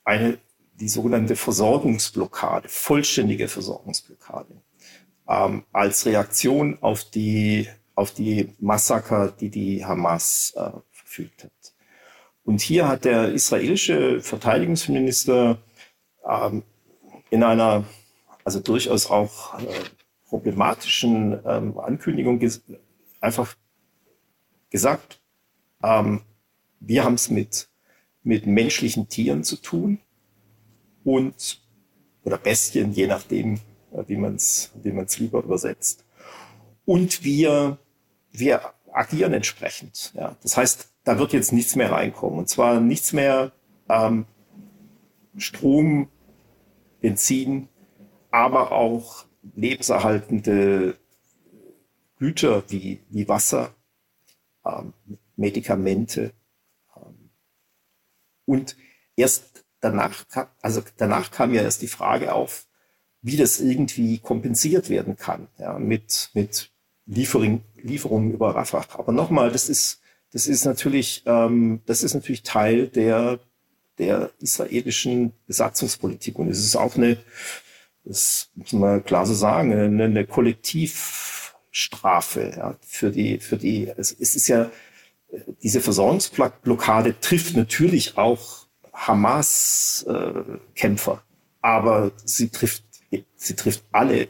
eine, die sogenannte Versorgungsblockade, vollständige Versorgungsblockade, ähm, als Reaktion auf die auf die Massaker, die die Hamas äh, verfügt hat. Und hier hat der israelische Verteidigungsminister ähm, in einer also durchaus auch äh, problematischen ähm, Ankündigung ges einfach gesagt, ähm, wir haben es mit, mit menschlichen Tieren zu tun und oder Bestien, je nachdem, äh, wie man es wie man's lieber übersetzt. Und wir wir agieren entsprechend. Ja. Das heißt, da wird jetzt nichts mehr reinkommen. Und zwar nichts mehr ähm, Strom, Benzin, aber auch lebenserhaltende Güter wie, wie Wasser, ähm, Medikamente. Ähm, und erst danach, also danach kam ja erst die Frage auf, wie das irgendwie kompensiert werden kann, ja, mit, mit Liefering, Lieferungen über Rafah. Aber nochmal, das ist, das ist natürlich, ähm, das ist natürlich Teil der, der israelischen Besatzungspolitik. Und es ist auch eine, das muss man klar so sagen, eine, eine Kollektivstrafe ja, für die, für die, es, es ist ja, diese Versorgungsblockade trifft natürlich auch Hamas-Kämpfer, äh, aber sie trifft, sie trifft alle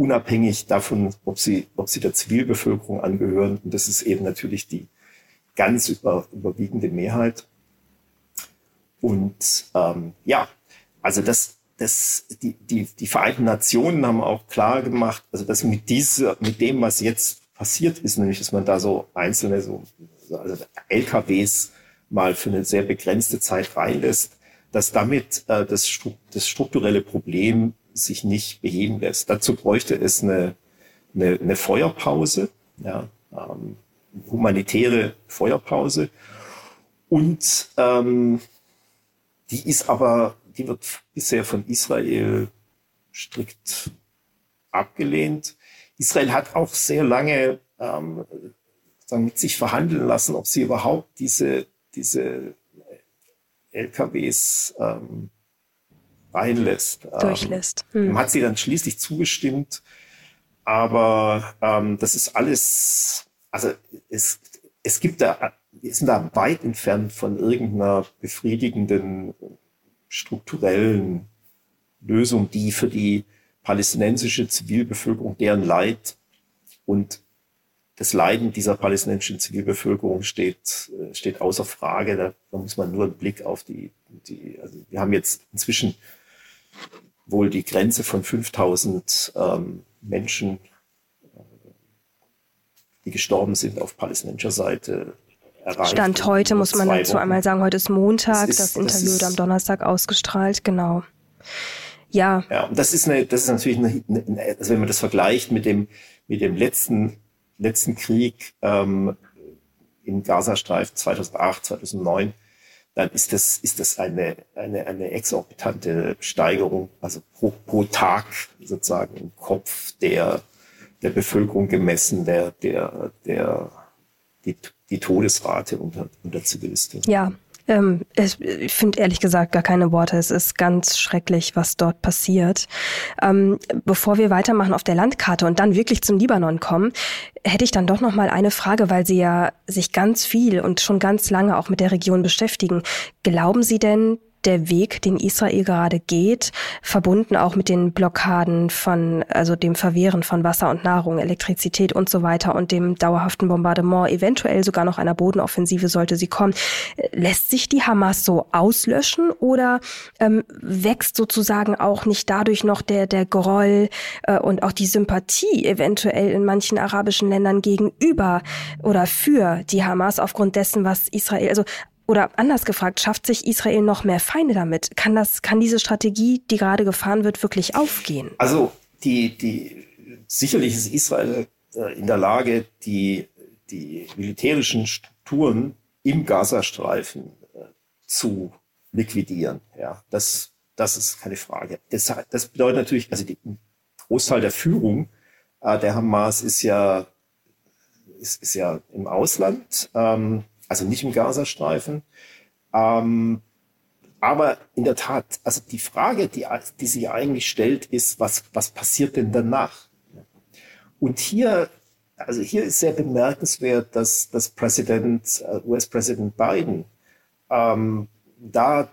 unabhängig davon, ob sie, ob sie der Zivilbevölkerung angehören. Und das ist eben natürlich die ganz über, überwiegende Mehrheit. Und ähm, ja, also das, das, die, die, die Vereinten Nationen haben auch klar gemacht, also dass mit dieser, mit dem, was jetzt passiert ist, nämlich, dass man da so einzelne so, also LKWs mal für eine sehr begrenzte Zeit reinlässt, dass damit äh, das, das strukturelle Problem sich nicht beheben lässt. Dazu bräuchte es eine, eine, eine Feuerpause, ja, ähm, humanitäre Feuerpause. Und ähm, die ist aber, die wird bisher von Israel strikt abgelehnt. Israel hat auch sehr lange ähm, mit sich verhandeln lassen, ob sie überhaupt diese, diese LKWs ähm, reinlässt. Durchlässt. Ähm, hm. Hat sie dann schließlich zugestimmt. Aber ähm, das ist alles, also es, es gibt da, wir sind da weit entfernt von irgendeiner befriedigenden strukturellen Lösung, die für die palästinensische Zivilbevölkerung, deren Leid und das Leiden dieser palästinensischen Zivilbevölkerung steht, steht außer Frage. Da, da muss man nur einen Blick auf die, die also wir haben jetzt inzwischen wohl die Grenze von 5000 ähm, Menschen, äh, die gestorben sind auf palästinensischer Seite. Erreicht. Stand heute, muss man dazu Wochen. einmal sagen, heute ist Montag, das, ist, das Interview das wird am Donnerstag ausgestrahlt, genau. Ja. Ja, und das ist eine, das ist natürlich eine, eine, also wenn man das vergleicht mit dem, mit dem letzten, letzten Krieg ähm, im Gazastreifen 2008, 2009, dann ist das, ist das eine, eine, eine exorbitante Steigerung, also pro, pro Tag sozusagen im Kopf der, der Bevölkerung gemessen, der, der, der, die, die Todesrate unter, unter Zivilisten. Ja, ähm, ich finde ehrlich gesagt gar keine Worte. Es ist ganz schrecklich, was dort passiert. Ähm, bevor wir weitermachen auf der Landkarte und dann wirklich zum Libanon kommen, hätte ich dann doch noch mal eine Frage, weil Sie ja sich ganz viel und schon ganz lange auch mit der Region beschäftigen. Glauben Sie denn, der Weg, den Israel gerade geht, verbunden auch mit den Blockaden von, also dem Verwehren von Wasser und Nahrung, Elektrizität und so weiter und dem dauerhaften Bombardement, eventuell sogar noch einer Bodenoffensive sollte sie kommen. Lässt sich die Hamas so auslöschen oder ähm, wächst sozusagen auch nicht dadurch noch der, der Groll äh, und auch die Sympathie eventuell in manchen arabischen Ländern gegenüber oder für die Hamas aufgrund dessen, was Israel, also oder anders gefragt, schafft sich Israel noch mehr Feinde damit? Kann das, kann diese Strategie, die gerade gefahren wird, wirklich aufgehen? Also die, die, sicherlich ist Israel äh, in der Lage, die, die militärischen Strukturen im Gazastreifen äh, zu liquidieren. Ja, das, das ist keine Frage. Das, das bedeutet natürlich, also die, ein Großteil der Führung äh, der Hamas ist ja, ist, ist ja im Ausland. Ähm, also nicht im Gazastreifen. Ähm, aber in der Tat, also die Frage, die, die sich eigentlich stellt, ist, was, was passiert denn danach? Und hier, also hier ist sehr bemerkenswert, dass, dass Präsident, äh, US-Präsident Biden ähm, da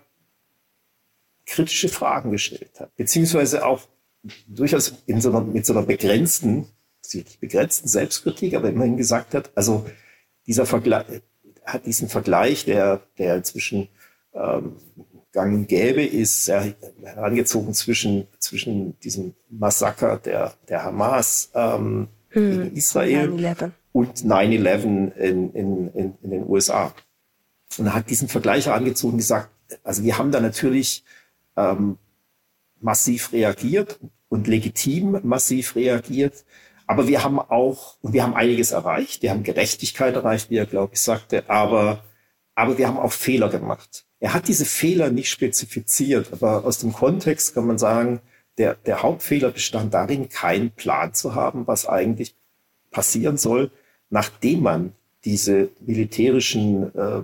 kritische Fragen gestellt hat, beziehungsweise auch durchaus in so einer, mit so einer begrenzten, begrenzten Selbstkritik, aber immerhin gesagt hat, also dieser Vergleich, hat diesen Vergleich, der, der inzwischen ähm, gang und gäbe ist, ja, herangezogen zwischen, zwischen diesem Massaker der, der Hamas ähm, hm, in Israel 9 und 9-11 in, in, in, in den USA. Und er hat diesen Vergleich herangezogen und gesagt, also wir haben da natürlich ähm, massiv reagiert und legitim massiv reagiert. Aber wir haben auch, wir haben einiges erreicht. Wir haben Gerechtigkeit erreicht, wie er, glaube ich, sagte. Aber, aber wir haben auch Fehler gemacht. Er hat diese Fehler nicht spezifiziert. Aber aus dem Kontext kann man sagen, der, der Hauptfehler bestand darin, keinen Plan zu haben, was eigentlich passieren soll, nachdem man diese militärischen äh,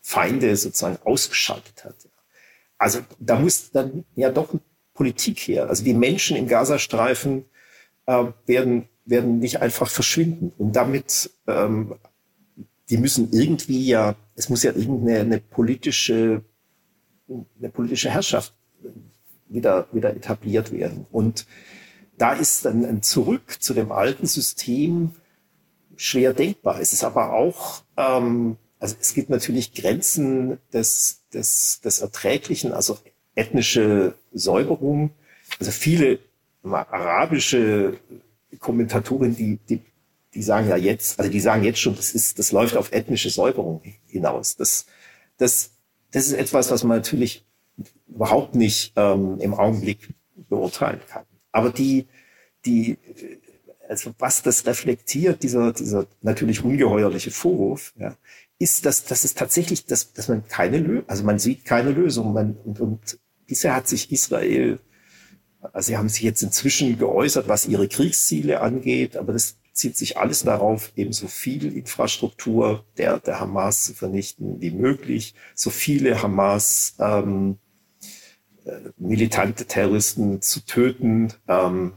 Feinde sozusagen ausgeschaltet hat. Also da muss dann ja doch Politik her. Also die Menschen im Gazastreifen äh, werden, werden nicht einfach verschwinden. Und damit, ähm, die müssen irgendwie ja, es muss ja irgendeine eine politische, eine politische Herrschaft wieder, wieder etabliert werden. Und da ist dann ein Zurück zu dem alten System schwer denkbar. Es ist aber auch, ähm, also es gibt natürlich Grenzen des, des, des Erträglichen, also ethnische Säuberung. Also viele arabische Kommentatoren, die, die, die sagen ja jetzt, also die sagen jetzt schon, das ist, das läuft auf ethnische Säuberung hinaus. Das, das, das ist etwas, was man natürlich überhaupt nicht ähm, im Augenblick beurteilen kann. Aber die, die, also was das reflektiert, dieser, dieser natürlich ungeheuerliche Vorwurf, ja, ist, dass, dass es tatsächlich, dass, dass man keine Lösung, also man sieht keine Lösung. Man, und, und bisher hat sich Israel sie haben sich jetzt inzwischen geäußert, was ihre Kriegsziele angeht, aber das zieht sich alles darauf, eben so viel Infrastruktur der, der Hamas zu vernichten wie möglich, so viele Hamas ähm, äh, militante Terroristen zu töten. Ähm,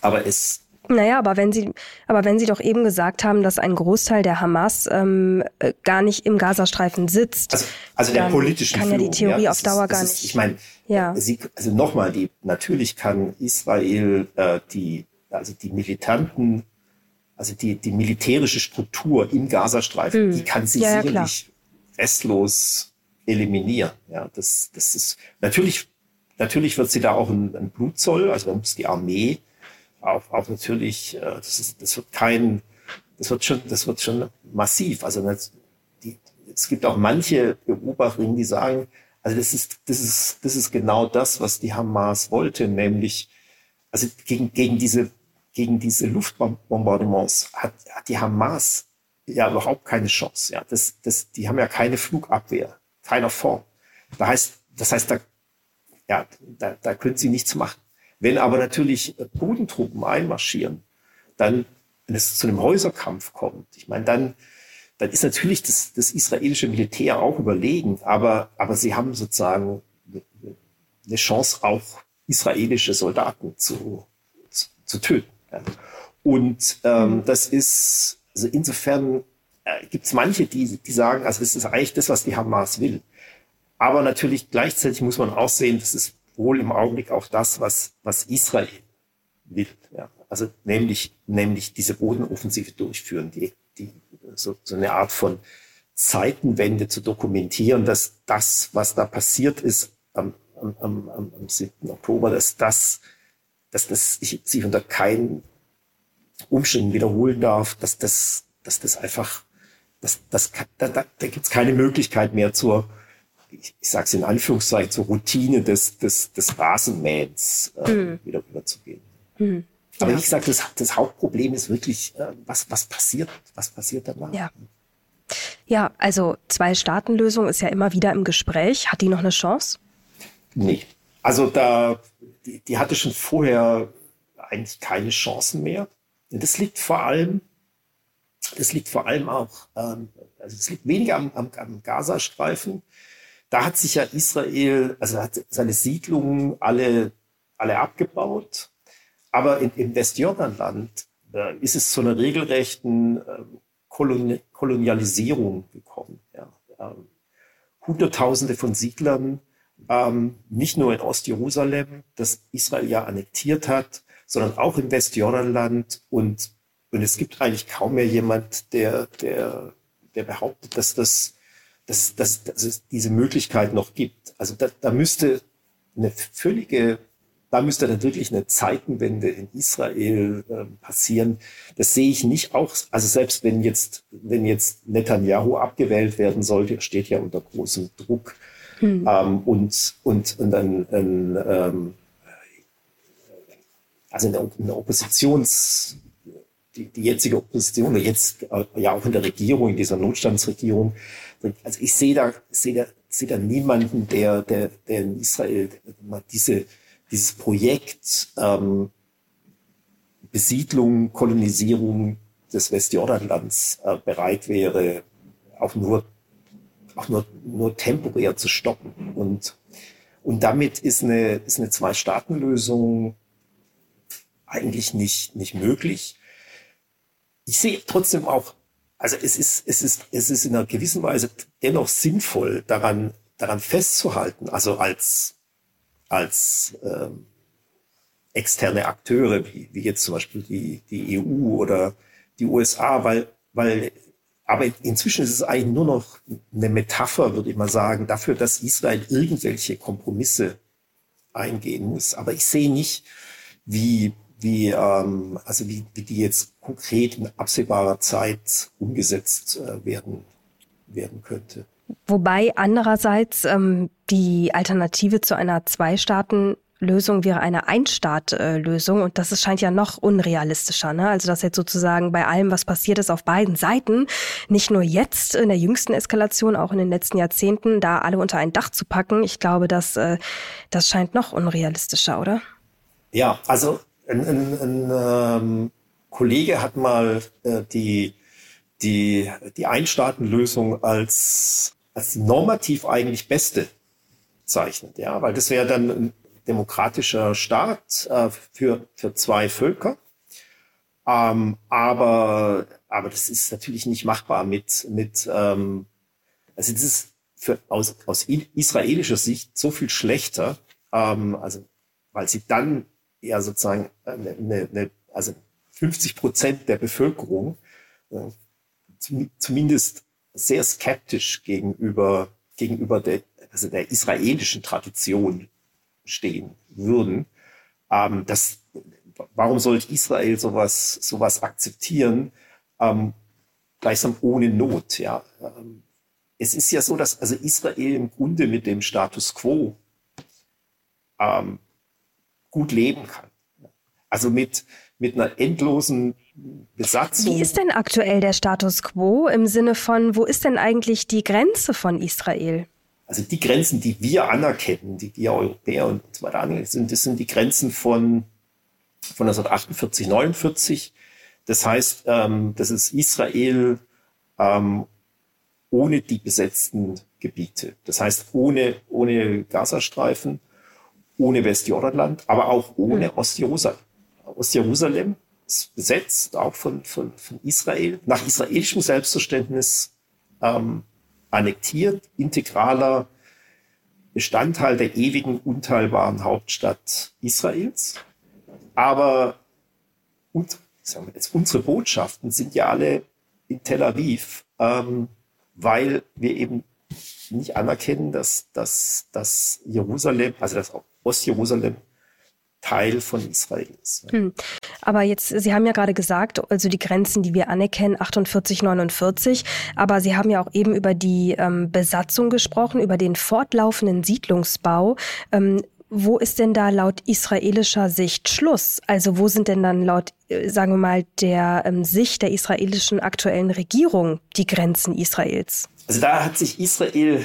aber es, Naja, aber wenn Sie, aber wenn Sie doch eben gesagt haben, dass ein Großteil der Hamas ähm, äh, gar nicht im Gazastreifen sitzt, also, also der politischen kann Führung, ja die Theorie ja, auf Dauer ist, gar ist, nicht. Ich meine, ja. Sie, also nochmal, die natürlich kann Israel äh, die, also die militanten, also die die militärische Struktur im Gazastreifen, Hm. die kann sie ja, sicherlich restlos eliminieren. Ja, das das ist natürlich natürlich wird sie da auch ein, ein Blutzoll, also da muss die Armee auch, auch natürlich, äh, das, ist, das wird kein, das wird schon, das wird schon massiv. Also das, die, es gibt auch manche Beobachterinnen, die sagen, also das ist, das ist, das ist genau das, was die Hamas wollte, nämlich, also gegen, gegen diese, gegen diese Luftbombardements hat, hat die Hamas ja überhaupt keine Chance. Ja, das, das, die haben ja keine Flugabwehr, keiner Form. Da heißt, das heißt, da, ja, da, da können sie nichts machen. Wenn aber natürlich Bodentruppen einmarschieren, dann, wenn es zu einem Häuserkampf kommt, ich meine, dann, dann ist natürlich das, das israelische Militär auch überlegen, aber, aber sie haben sozusagen eine Chance, auch israelische Soldaten zu, zu, zu töten. Und ähm, das ist, also insofern äh, gibt es manche, die, die sagen, also das ist eigentlich das, was die Hamas will. Aber natürlich gleichzeitig muss man auch sehen, das ist wohl im Augenblick auch das, was, was Israel will. Ja. Also nämlich, nämlich diese Bodenoffensive durchführen, die, die, so, so eine Art von Zeitenwende zu dokumentieren, dass das, was da passiert ist am, am, am, am 7. Oktober, dass das, dass das sich unter keinen Umständen wiederholen darf, dass das, dass das einfach, dass, das, da, da, da gibt es keine Möglichkeit mehr zur, ich, ich sage es in Anführungszeichen, zur Routine des, des, des Rasenmähens äh, mhm. wieder überzugehen. Mhm. Aber ja. wie gesagt, das, das Hauptproblem ist wirklich, äh, was, was passiert, was passiert danach? Ja. Ja, also Zwei-Staaten-Lösung ist ja immer wieder im Gespräch. Hat die noch eine Chance? Nee. Also da, die, die hatte schon vorher eigentlich keine Chancen mehr. Das liegt vor allem, das liegt vor allem auch, ähm, also es liegt weniger am, am, am Gazastreifen. Da hat sich ja Israel, also hat seine Siedlungen alle, alle abgebaut. Aber in, im Westjordanland äh, ist es zu einer regelrechten äh, Koloni Kolonialisierung gekommen. Ja. Ähm, Hunderttausende von Siedlern, ähm, nicht nur in Ostjerusalem, das Israel ja annektiert hat, sondern auch im Westjordanland. Und, und es gibt eigentlich kaum mehr jemand, der, der, der behauptet, dass, das, dass, dass, dass es diese Möglichkeit noch gibt. Also da, da müsste eine völlige da müsste dann wirklich eine Zeitenwende in Israel äh, passieren. Das sehe ich nicht auch, also selbst wenn jetzt, wenn jetzt Netanyahu abgewählt werden sollte, steht ja unter großem Druck. Hm. Ähm, und, und, und dann, ein, ähm, also eine, eine Oppositions, die, die jetzige Opposition, jetzt äh, ja auch in der Regierung, in dieser Notstandsregierung, also ich sehe da, sehe da, sehe da niemanden, der, der, der in Israel diese, dieses Projekt ähm, Besiedlung, Kolonisierung des Westjordanlands äh, bereit wäre, auch nur, auch nur, nur temporär zu stoppen. Und, und damit ist eine, ist eine Zwei-Staaten-Lösung eigentlich nicht, nicht möglich. Ich sehe trotzdem auch, also es ist, es ist, es ist in einer gewissen Weise dennoch sinnvoll, daran, daran festzuhalten, also als, als ähm, externe Akteure, wie, wie jetzt zum Beispiel die, die EU oder die USA, weil, weil aber inzwischen ist es eigentlich nur noch eine Metapher, würde ich mal sagen, dafür, dass Israel irgendwelche Kompromisse eingehen muss. Aber ich sehe nicht, wie, wie, ähm, also wie, wie die jetzt konkret in absehbarer Zeit umgesetzt äh, werden, werden könnte. Wobei andererseits ähm, die Alternative zu einer Zwei-Staaten-Lösung wäre eine Ein-Staat-Lösung und das scheint ja noch unrealistischer. Ne? Also dass jetzt sozusagen bei allem, was passiert ist auf beiden Seiten, nicht nur jetzt in der jüngsten Eskalation, auch in den letzten Jahrzehnten, da alle unter ein Dach zu packen. Ich glaube, dass äh, das scheint noch unrealistischer, oder? Ja, also ein, ein, ein ähm, Kollege hat mal äh, die die, die Einstaatenlösung als, als normativ eigentlich beste zeichnet, ja, weil das wäre dann ein demokratischer Staat äh, für, für zwei Völker. Ähm, aber, aber das ist natürlich nicht machbar mit, mit ähm, also das ist für, aus, aus israelischer Sicht so viel schlechter, ähm, also weil sie dann ja sozusagen eine, eine, eine also 50 Prozent der Bevölkerung äh, zumindest sehr skeptisch gegenüber gegenüber der also der israelischen Tradition stehen würden. Ähm, das, warum sollte Israel sowas sowas akzeptieren? Ähm, gleichsam ohne Not, ja. Ähm, es ist ja so, dass also Israel im Grunde mit dem Status quo ähm, gut leben kann. Also mit, mit einer endlosen Besatzung. Wie ist denn aktuell der Status quo im Sinne von, wo ist denn eigentlich die Grenze von Israel? Also die Grenzen, die wir anerkennen, die wir Europäer und so weiter anerkennen, sind, das sind die Grenzen von, von 1948, 49. Das heißt, ähm, das ist Israel ähm, ohne die besetzten Gebiete. Das heißt, ohne, ohne Gazastreifen, ohne Westjordanland, aber auch ohne hm. Ostjerusalem. Ostjerusalem ist besetzt, auch von, von, von Israel, nach israelischem Selbstverständnis ähm, annektiert, integraler Bestandteil der ewigen, unteilbaren Hauptstadt Israels. Aber und, sagen wir jetzt, unsere Botschaften sind ja alle in Tel Aviv. Ähm, weil wir eben nicht anerkennen, dass, dass, dass Jerusalem, also das Ostjerusalem, Teil von Israel ist. Hm. Aber jetzt, Sie haben ja gerade gesagt, also die Grenzen, die wir anerkennen, 48, 49, aber Sie haben ja auch eben über die ähm, Besatzung gesprochen, über den fortlaufenden Siedlungsbau. Ähm, wo ist denn da laut israelischer Sicht Schluss? Also wo sind denn dann laut, äh, sagen wir mal, der ähm, Sicht der israelischen aktuellen Regierung die Grenzen Israels? Also da hat sich Israel,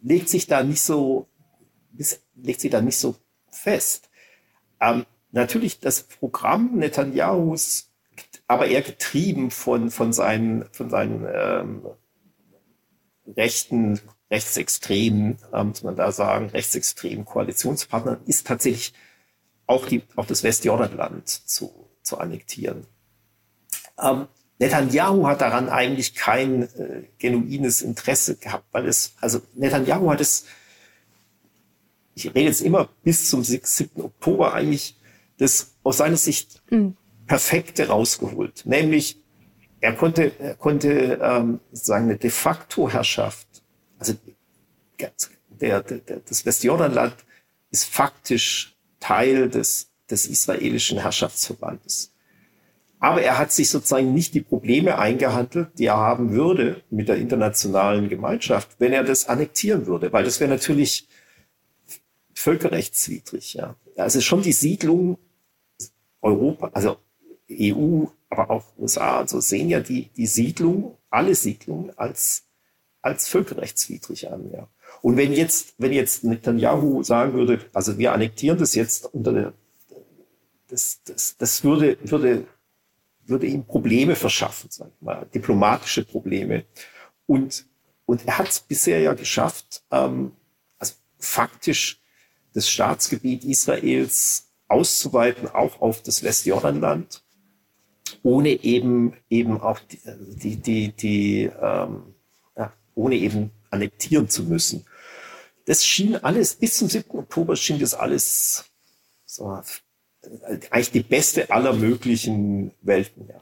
legt sich da nicht so, legt sich da nicht so fest. Ähm, natürlich das Programm Netanyahus, aber eher getrieben von, von seinen, von seinen ähm, rechten rechtsextremen, äh, muss man da sagen, rechtsextremen Koalitionspartnern ist tatsächlich auch, die, auch das Westjordanland zu, zu annektieren. Ähm, Netanyahu hat daran eigentlich kein äh, genuines Interesse gehabt, weil es, also Netanyahu hat es, ich rede jetzt immer bis zum 7. Oktober eigentlich, das aus seiner Sicht mhm. perfekte rausgeholt. Nämlich, er konnte, er konnte ähm, sozusagen eine de facto Herrschaft also der, der, das Westjordanland ist faktisch Teil des, des israelischen Herrschaftsverbandes. Aber er hat sich sozusagen nicht die Probleme eingehandelt, die er haben würde mit der internationalen Gemeinschaft, wenn er das annektieren würde, weil das wäre natürlich völkerrechtswidrig. Ja. Also schon die Siedlung Europa, also EU, aber auch USA, also sehen ja die, die Siedlung, alle Siedlungen als als völkerrechtswidrig an. Ja. Und wenn jetzt, wenn jetzt Netanyahu sagen würde, also wir annektieren das jetzt unter der, das, das, das würde, würde, würde ihm Probleme verschaffen, sagen wir mal, diplomatische Probleme. Und, und er hat es bisher ja geschafft, ähm, also faktisch das Staatsgebiet Israels auszuweiten, auch auf das Westjordanland, ohne eben eben auch die, die, die, die ähm, ohne eben annektieren zu müssen. Das schien alles, bis zum 7. Oktober schien das alles so, eigentlich die beste aller möglichen Welten. Ja.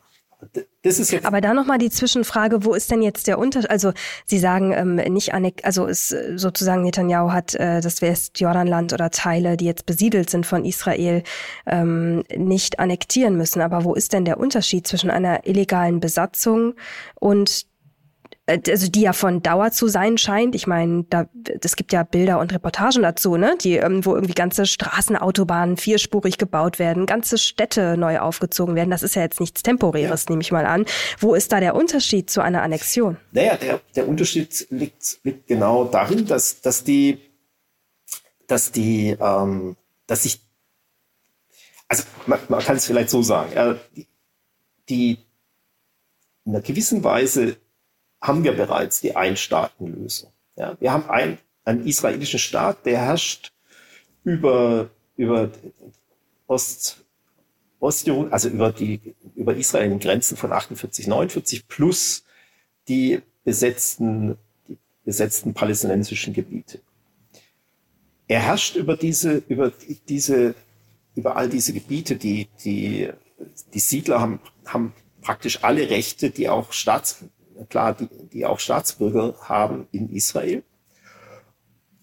Das ist jetzt Aber da nochmal die Zwischenfrage, wo ist denn jetzt der Unterschied? Also Sie sagen ähm, nicht, annek also ist sozusagen Netanyahu hat äh, das Westjordanland oder Teile, die jetzt besiedelt sind von Israel, ähm, nicht annektieren müssen. Aber wo ist denn der Unterschied zwischen einer illegalen Besatzung und äh, also die ja von Dauer zu sein scheint. Ich meine, da es gibt ja Bilder und Reportagen dazu, ne, die ähm, wo irgendwie ganze Straßenautobahnen vierspurig gebaut werden, ganze Städte neu aufgezogen werden. Das ist ja jetzt nichts temporäres, ja. nehme ich mal an. Wo ist da der Unterschied zu einer Annexion? Naja, der, der Unterschied liegt, liegt genau darin, dass dass die dass die ähm, dass sich also man, man kann es vielleicht so sagen, äh, die, die in einer gewissen Weise haben wir bereits die Einstaatenlösung. Ja, wir haben ein, einen israelischen Staat, der herrscht über, über Ost, Ostjerusalem, also über die, über Israel Grenzen von 48, 49 plus die besetzten, die besetzten palästinensischen Gebiete. Er herrscht über diese, über diese, über all diese Gebiete, die, die, die Siedler haben, haben praktisch alle Rechte, die auch Staats, klar, die, die auch Staatsbürger haben in Israel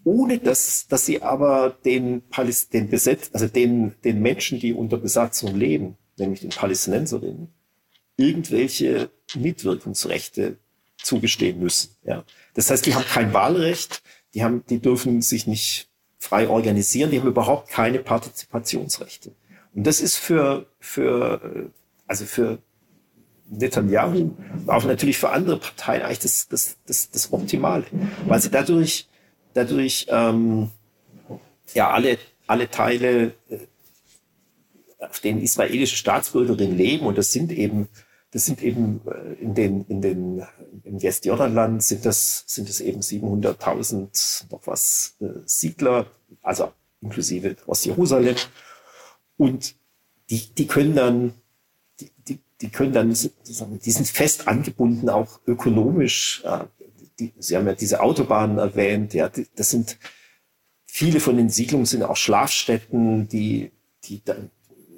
ohne dass, dass sie aber den, Paläst den Besetz, also den, den Menschen, die unter Besatzung leben, nämlich den Palästinenserinnen, irgendwelche Mitwirkungsrechte zugestehen müssen. Ja. Das heißt, die haben kein Wahlrecht, die haben, die dürfen sich nicht frei organisieren, die haben überhaupt keine Partizipationsrechte. Und das ist für, für, also für Netanyahu, auch natürlich für andere Parteien eigentlich das, das, das, das Optimale, weil sie dadurch dadurch ähm, ja alle, alle Teile, äh, auf denen israelische Staatsbürgerinnen leben, und das sind eben, das sind eben äh, in den, in den, im Westjordanland sind das, sind es eben 700.000 noch was äh, Siedler, also inklusive Ostjerusalem. Und die, die können dann, die, können dann, die sind fest angebunden, auch ökonomisch die, Sie haben ja diese Autobahnen erwähnt, ja, das sind viele von den Siedlungen sind auch Schlafstätten, die, die dann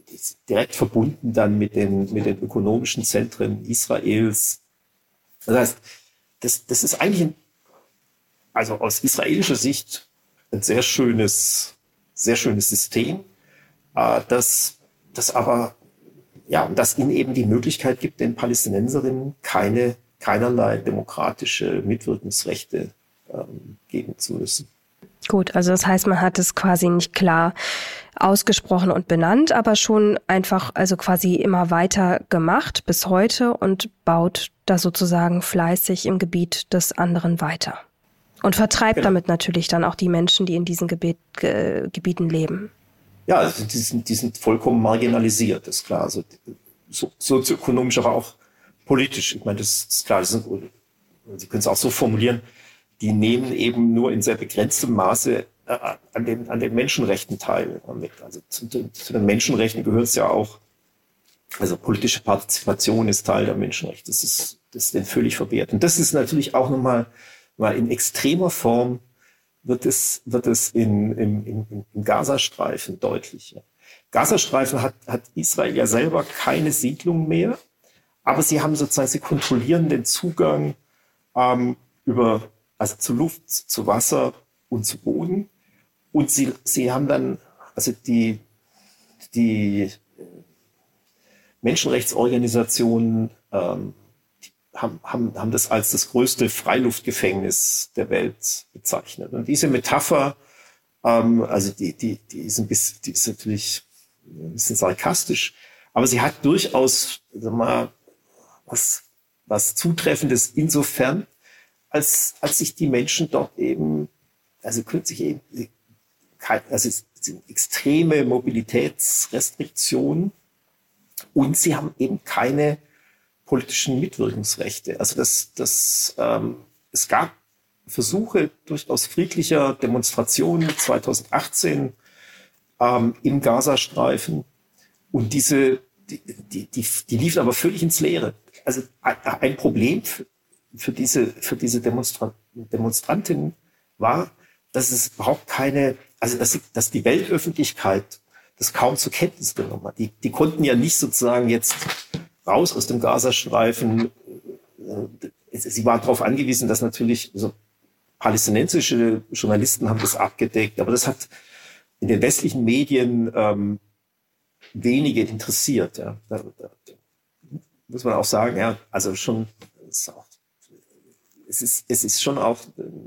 die direkt verbunden dann mit den, mit den ökonomischen Zentren Israels. Das heißt, das, das ist eigentlich ein, also aus israelischer Sicht ein sehr schönes, sehr schönes System, äh, das, das aber, ja, das ihnen eben die Möglichkeit gibt, den Palästinenserinnen keine keinerlei demokratische Mitwirkungsrechte ähm, geben zu müssen. Gut, also das heißt, man hat es quasi nicht klar ausgesprochen und benannt, aber schon einfach, also quasi immer weiter gemacht bis heute und baut da sozusagen fleißig im Gebiet des anderen weiter. Und vertreibt genau. damit natürlich dann auch die Menschen, die in diesen Gebiet, Ge Gebieten leben. Ja, also die, sind, die sind vollkommen marginalisiert, ist klar. Also so, sozioökonomisch, aber auch politisch. Ich meine, das ist klar, das sind, Sie können es auch so formulieren, die nehmen eben nur in sehr begrenztem Maße äh, an, den, an den Menschenrechten teil. Also zu, zu den Menschenrechten gehört es ja auch, also politische Partizipation ist Teil der Menschenrechte. Das ist, das ist denen völlig verwehrt. Und das ist natürlich auch nochmal mal in extremer Form wird es, wird es in, im, im, im Gazastreifen deutlich. Gazastreifen hat, hat Israel ja selber keine Siedlung mehr aber sie haben sozusagen, sie kontrollieren den Zugang ähm, über, also zu Luft, zu Wasser und zu Boden. Und sie, sie haben dann, also die, die Menschenrechtsorganisationen ähm, haben, haben, haben das als das größte Freiluftgefängnis der Welt bezeichnet. Und diese Metapher, ähm, also die, die, die, ist ein bisschen, die ist natürlich ein bisschen sarkastisch, aber sie hat durchaus, sag mal, was, was Zutreffendes insofern, als, als sich die Menschen dort eben, also kürzlich eben, also es sind extreme Mobilitätsrestriktionen und sie haben eben keine politischen Mitwirkungsrechte. Also das, das, ähm, es gab Versuche durchaus friedlicher Demonstrationen 2018 ähm, im Gazastreifen und diese, die, die, die, die liefen aber völlig ins Leere also ein Problem für diese, für diese Demonstra Demonstrantin war, dass es überhaupt keine, also dass, dass die Weltöffentlichkeit das kaum zur Kenntnis genommen hat. Die, die konnten ja nicht sozusagen jetzt raus aus dem Gazastreifen. Äh, sie waren darauf angewiesen, dass natürlich so palästinensische Journalisten haben das abgedeckt, aber das hat in den westlichen Medien ähm, wenige interessiert. Ja. Da, da, muss man auch sagen, ja, also schon, es ist, es ist schon auch,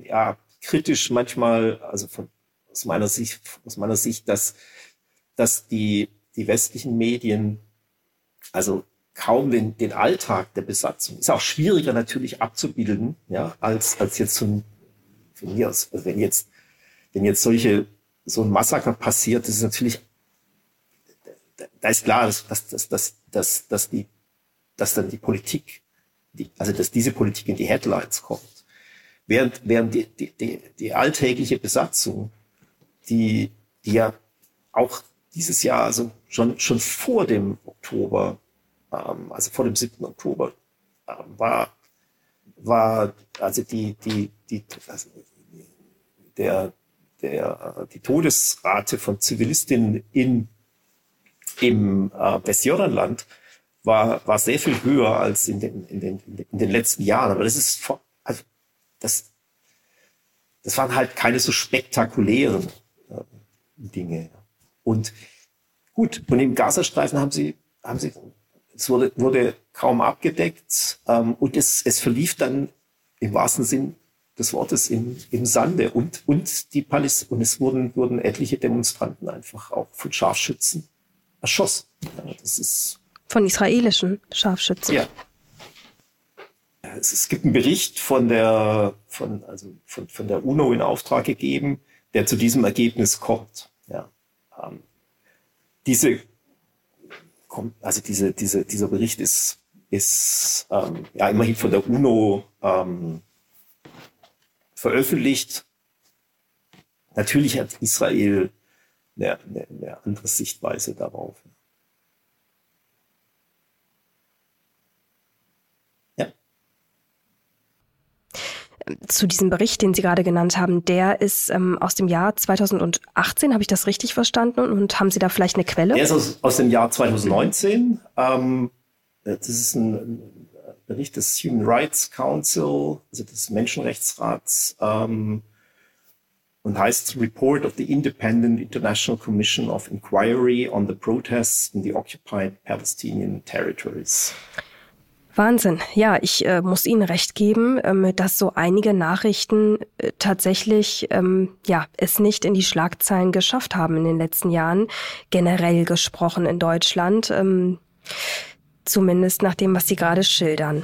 ja, kritisch manchmal, also von, aus meiner Sicht, aus meiner Sicht, dass, dass die, die westlichen Medien, also kaum den, den Alltag der Besatzung, ist auch schwieriger natürlich abzubilden, ja, als, als jetzt von, von mir aus, also wenn jetzt, wenn jetzt solche, so ein Massaker passiert, das ist natürlich, da ist klar, dass, dass, dass, dass, dass, dass die dass dann die Politik, die, also dass diese Politik in die Headlines kommt. Während, während die, die, die, die alltägliche Besatzung, die, die ja auch dieses Jahr so schon, schon vor dem Oktober, ähm, also vor dem 7. Oktober, ähm, war, war also die, die, die, also der, der, die Todesrate von Zivilistinnen in, im äh, Westjordanland war, war sehr viel höher als in den, in den, in den letzten Jahren. Aber das ist, also das, das waren halt keine so spektakulären äh, Dinge. Und gut, und im Gazastreifen haben sie, haben sie, es wurde, wurde kaum abgedeckt ähm, und es, es verlief dann im wahrsten Sinn des Wortes im, im Sande und, und die Paläst und es wurden, wurden etliche Demonstranten einfach auch von Scharfschützen erschossen. Ja, das ist von israelischen Scharfschützen. Ja. Es, es, gibt einen Bericht von der, von, also von, von der UNO in Auftrag gegeben, der zu diesem Ergebnis kommt. Ja. Ähm, diese, also diese, diese, dieser Bericht ist, ist ähm, ja immerhin von der UNO ähm, veröffentlicht. Natürlich hat Israel eine, eine, eine andere Sichtweise darauf. Zu diesem Bericht, den Sie gerade genannt haben, der ist ähm, aus dem Jahr 2018, habe ich das richtig verstanden? Und haben Sie da vielleicht eine Quelle? Der ist aus, aus dem Jahr 2019. Ähm, das ist ein Bericht des Human Rights Council, also des Menschenrechtsrats, ähm, und heißt Report of the Independent International Commission of Inquiry on the Protests in the Occupied Palestinian Territories. Wahnsinn. Ja, ich äh, muss Ihnen recht geben, ähm, dass so einige Nachrichten äh, tatsächlich ähm, ja es nicht in die Schlagzeilen geschafft haben in den letzten Jahren. Generell gesprochen in Deutschland, ähm, zumindest nach dem, was Sie gerade schildern.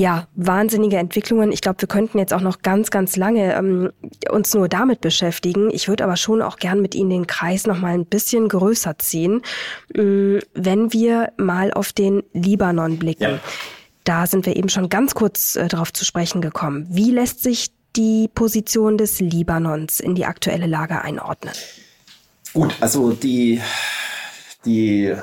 Ja, wahnsinnige Entwicklungen. Ich glaube, wir könnten jetzt auch noch ganz, ganz lange ähm, uns nur damit beschäftigen. Ich würde aber schon auch gern mit Ihnen den Kreis noch mal ein bisschen größer ziehen, ähm, wenn wir mal auf den Libanon blicken. Ja. Da sind wir eben schon ganz kurz äh, darauf zu sprechen gekommen. Wie lässt sich die Position des Libanons in die aktuelle Lage einordnen? Gut, also die, die,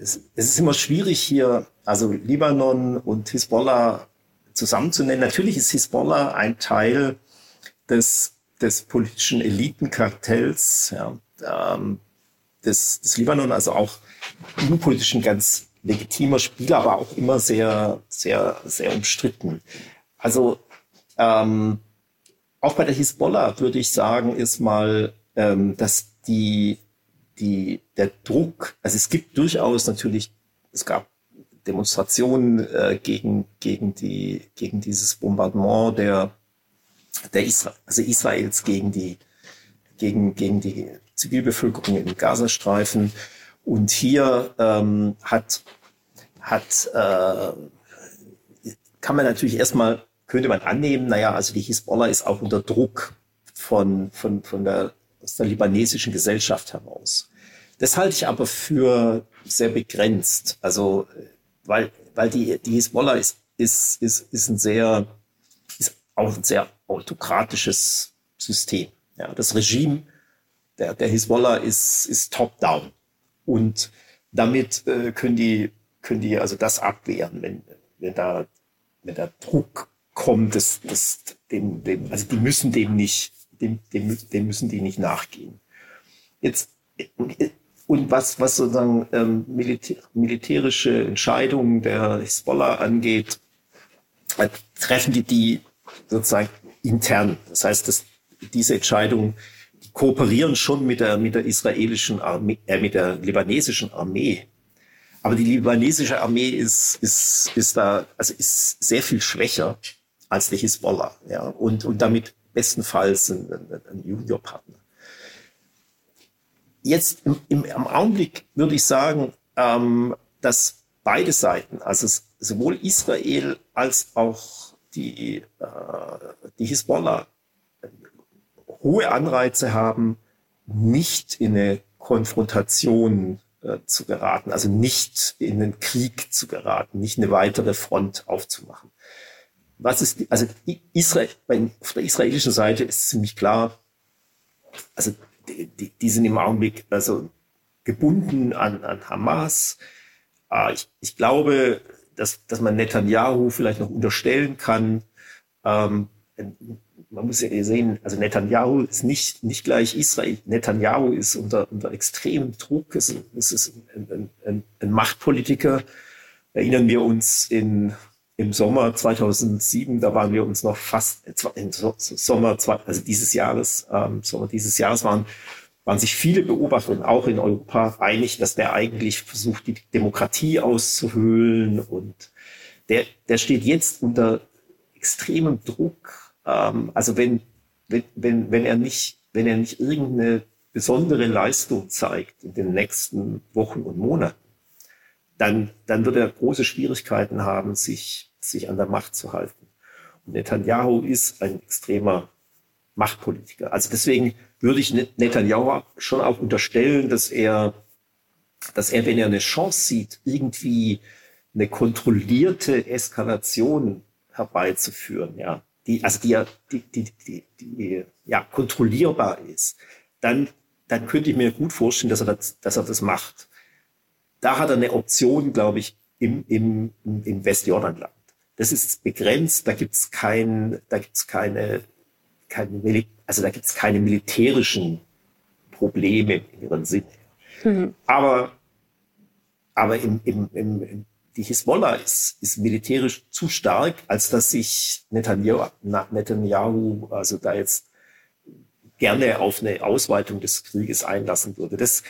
es ist immer schwierig hier also Libanon und Hisbollah zusammenzunennen. Natürlich ist Hisbollah ein Teil des, des politischen Elitenkartells ja, ähm, des, des Libanon, also auch innenpolitisch ein ganz legitimer Spieler, aber auch immer sehr, sehr, sehr umstritten. Also ähm, auch bei der Hisbollah würde ich sagen, ist mal, ähm, dass die, die, der Druck, also es gibt durchaus natürlich, es gab Demonstrationen äh, gegen, gegen, die, gegen dieses Bombardement der, der Isra also Israels gegen die, gegen, gegen die Zivilbevölkerung im Gazastreifen. Und hier ähm, hat, hat äh, kann man natürlich erstmal, könnte man annehmen, naja, also die Hisbollah ist auch unter Druck von, von, von der, aus der libanesischen Gesellschaft heraus. Das halte ich aber für sehr begrenzt. Also weil, weil die, die Hisbollah ist, ist, ist, ist ein sehr, ist auch ein sehr autokratisches System. Ja, das Regime der, der Hisbollah ist, ist top-down. Und damit äh, können die, können die also das abwehren, wenn, wenn da, wenn da Druck kommt, das, das, dem, dem, also die müssen dem nicht, dem, dem, dem müssen die nicht nachgehen. Jetzt, und was, was sozusagen ähm, militär, militärische Entscheidungen der Hisbollah angeht, äh, treffen die die sozusagen intern. Das heißt, dass diese Entscheidungen kooperieren schon mit der, mit der israelischen Armee, äh, mit der libanesischen Armee. Aber die libanesische Armee ist, ist, ist da, also ist sehr viel schwächer als die Hisbollah, ja, und, und damit bestenfalls ein, ein, ein Juniorpartner jetzt im, im, am Augenblick würde ich sagen, ähm, dass beide Seiten, also sowohl Israel als auch die, äh, die Hisbollah, hohe Anreize haben, nicht in eine Konfrontation äh, zu geraten, also nicht in einen Krieg zu geraten, nicht eine weitere Front aufzumachen. Was ist, also Israel, auf der israelischen Seite ist ziemlich klar, also die, die, die sind im Augenblick, also gebunden an, an Hamas. Äh, ich, ich glaube, dass, dass man Netanyahu vielleicht noch unterstellen kann, ähm, man muss ja sehen, also Netanyahu ist nicht, nicht gleich Israel. Netanyahu ist unter, unter extremem Druck, es, es ist ein, ein, ein, Machtpolitiker. Erinnern wir uns in, im Sommer 2007, da waren wir uns noch fast, im Sommer, also dieses Jahres, ähm, Sommer dieses Jahres waren, waren sich viele Beobachter, auch in Europa, einig, dass der eigentlich versucht, die Demokratie auszuhöhlen und der, der steht jetzt unter extremem Druck. Ähm, also wenn, wenn, wenn, wenn er nicht, wenn er nicht irgendeine besondere Leistung zeigt in den nächsten Wochen und Monaten, dann, dann wird er große Schwierigkeiten haben, sich, sich an der Macht zu halten. Und Netanyahu ist ein extremer Machtpolitiker. Also deswegen würde ich Netanyahu schon auch unterstellen, dass er, dass er, wenn er eine Chance sieht, irgendwie eine kontrollierte Eskalation herbeizuführen, ja, die, also die, die, die, die, die ja, kontrollierbar ist, dann, dann könnte ich mir gut vorstellen, dass er das, dass er das macht. Da hat er eine Option, glaube ich, im, im, im Westjordanland. Das ist begrenzt, da gibt's kein, da gibt's keine, keine, also da gibt's keine militärischen Probleme in ihrem Sinne. Mhm. Aber, aber im, im, im, die Hisbollah ist, ist militärisch zu stark, als dass sich Netanyahu, Netanyahu also da jetzt gerne auf eine Ausweitung des Krieges einlassen würde. Das,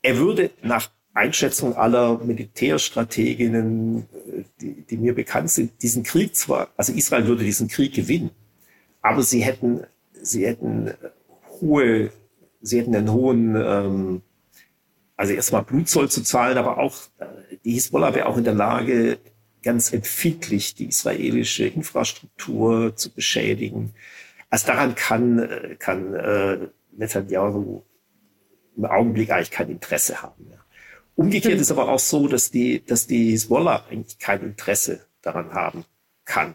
er würde nach Einschätzung aller Militärstrateginnen, die, die mir bekannt sind, diesen Krieg zwar, also Israel würde diesen Krieg gewinnen, aber sie hätten, sie hätten hohe, sie hätten einen hohen ähm, also erstmal Blutzoll zu zahlen, aber auch die Hisbollah wäre auch in der Lage, ganz empfindlich die israelische Infrastruktur zu beschädigen. Also daran kann, äh, kann äh, Netanyahu im Augenblick eigentlich kein Interesse haben. Ja. Umgekehrt ist aber auch so, dass die, dass die Hisbollah eigentlich kein Interesse daran haben kann.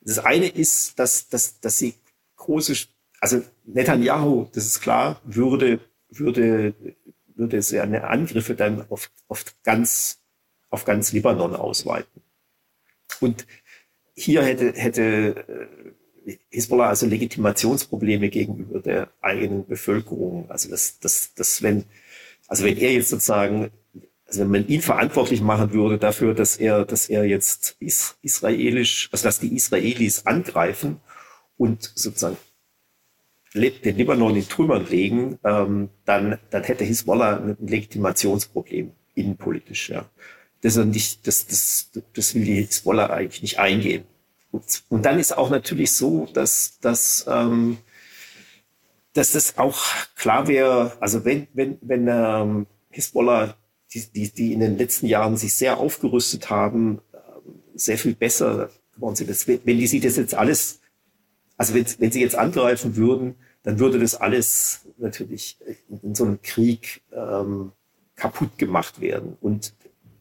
Das eine ist, dass, dass, dass sie große, also Netanyahu, das ist klar, würde, würde würde seine Angriffe dann auf, auf ganz, auf ganz Libanon ausweiten. Und hier hätte, hätte äh, Hisbollah also Legitimationsprobleme gegenüber der eigenen Bevölkerung. Also das, das, das, wenn, also wenn er jetzt sozusagen, also wenn man ihn verantwortlich machen würde dafür, dass er, dass er jetzt is, israelisch, also dass die Israelis angreifen und sozusagen den Libanon in Trümmern legen, ähm, dann, dann hätte Hisbollah ein Legitimationsproblem innenpolitisch. Ja. Das, ist nicht, das, das, das will die Hisbollah eigentlich nicht eingehen. Und, und dann ist auch natürlich so, dass, dass, ähm, dass das auch klar wäre, also wenn, wenn, wenn ähm, Hisbollah, die, die, die in den letzten Jahren sich sehr aufgerüstet haben, ähm, sehr viel besser geworden sind, wenn die sich das jetzt alles also wenn, wenn sie jetzt angreifen würden, dann würde das alles natürlich in so einem Krieg ähm, kaputt gemacht werden. Und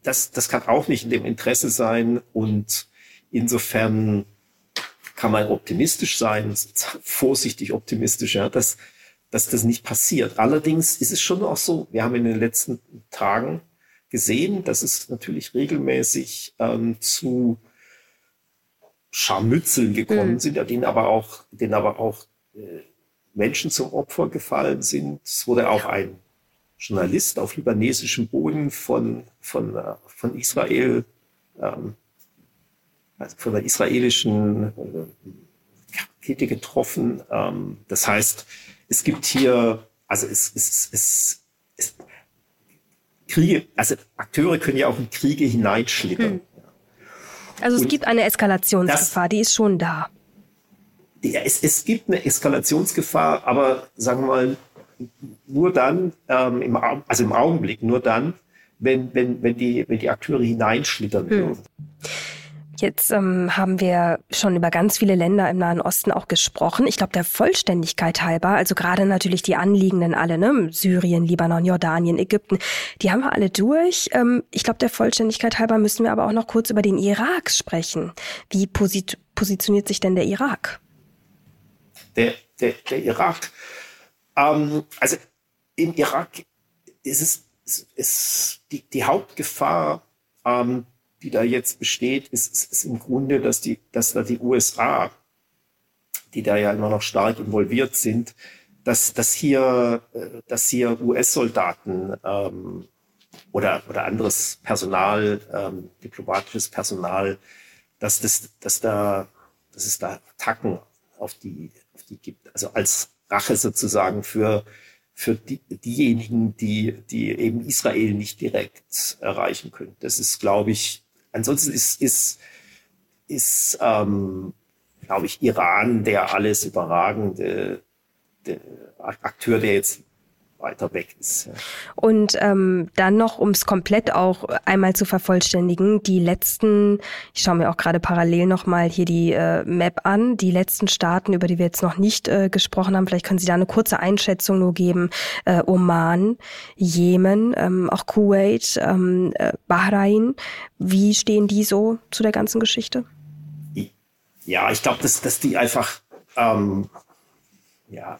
das, das kann auch nicht in dem Interesse sein. Und insofern kann man optimistisch sein, vorsichtig optimistisch, ja, dass, dass das nicht passiert. Allerdings ist es schon auch so, wir haben in den letzten Tagen gesehen, dass es natürlich regelmäßig ähm, zu Scharmützeln gekommen mhm. sind, denen aber auch, denen aber auch äh, Menschen zum Opfer gefallen sind. Es wurde auch ein Journalist auf libanesischem Boden von, von, äh, von Israel, ähm, also von der israelischen äh, Rakete getroffen. Ähm, das heißt, es gibt hier, also es, es, es, es Kriege, also Akteure können ja auch in Kriege hineinschlittern. Hm. Also es Und gibt eine Eskalationsgefahr, das, die ist schon da. Ja, es, es gibt eine Eskalationsgefahr, aber sagen wir mal, nur dann, ähm, im, also im Augenblick, nur dann, wenn, wenn, wenn, die, wenn die Akteure hineinschlittern hm. würden. Jetzt ähm, haben wir schon über ganz viele Länder im Nahen Osten auch gesprochen. Ich glaube, der Vollständigkeit halber, also gerade natürlich die anliegenden alle, ne? Syrien, Libanon, Jordanien, Ägypten, die haben wir alle durch. Ähm, ich glaube, der Vollständigkeit halber müssen wir aber auch noch kurz über den Irak sprechen. Wie posit positioniert sich denn der Irak? Der, der, der Irak, ähm, also im Irak ist es ist die, die Hauptgefahr, ähm, die da jetzt besteht, ist, ist, ist im Grunde, dass die, dass da die USA, die da ja immer noch stark involviert sind, dass, dass hier, äh, dass hier US-Soldaten ähm, oder, oder anderes Personal, ähm, diplomatisches Personal, dass, das, dass, da, dass es da Attacken auf die, auf die gibt. Also als Rache sozusagen für, für die, diejenigen, die, die eben Israel nicht direkt erreichen können. Das ist, glaube ich, ansonsten ist, ist, ist ähm, glaube ich, Iran der alles überragende der Akteur, der jetzt weiter weg ist. Ja. Und ähm, dann noch, um es komplett auch einmal zu vervollständigen, die letzten, ich schaue mir auch gerade parallel nochmal hier die äh, Map an, die letzten Staaten, über die wir jetzt noch nicht äh, gesprochen haben, vielleicht können Sie da eine kurze Einschätzung nur geben. Äh, Oman, Jemen, ähm, auch Kuwait, ähm, äh, Bahrain. Wie stehen die so zu der ganzen Geschichte? Ja, ich glaube, dass, dass die einfach ähm, ja,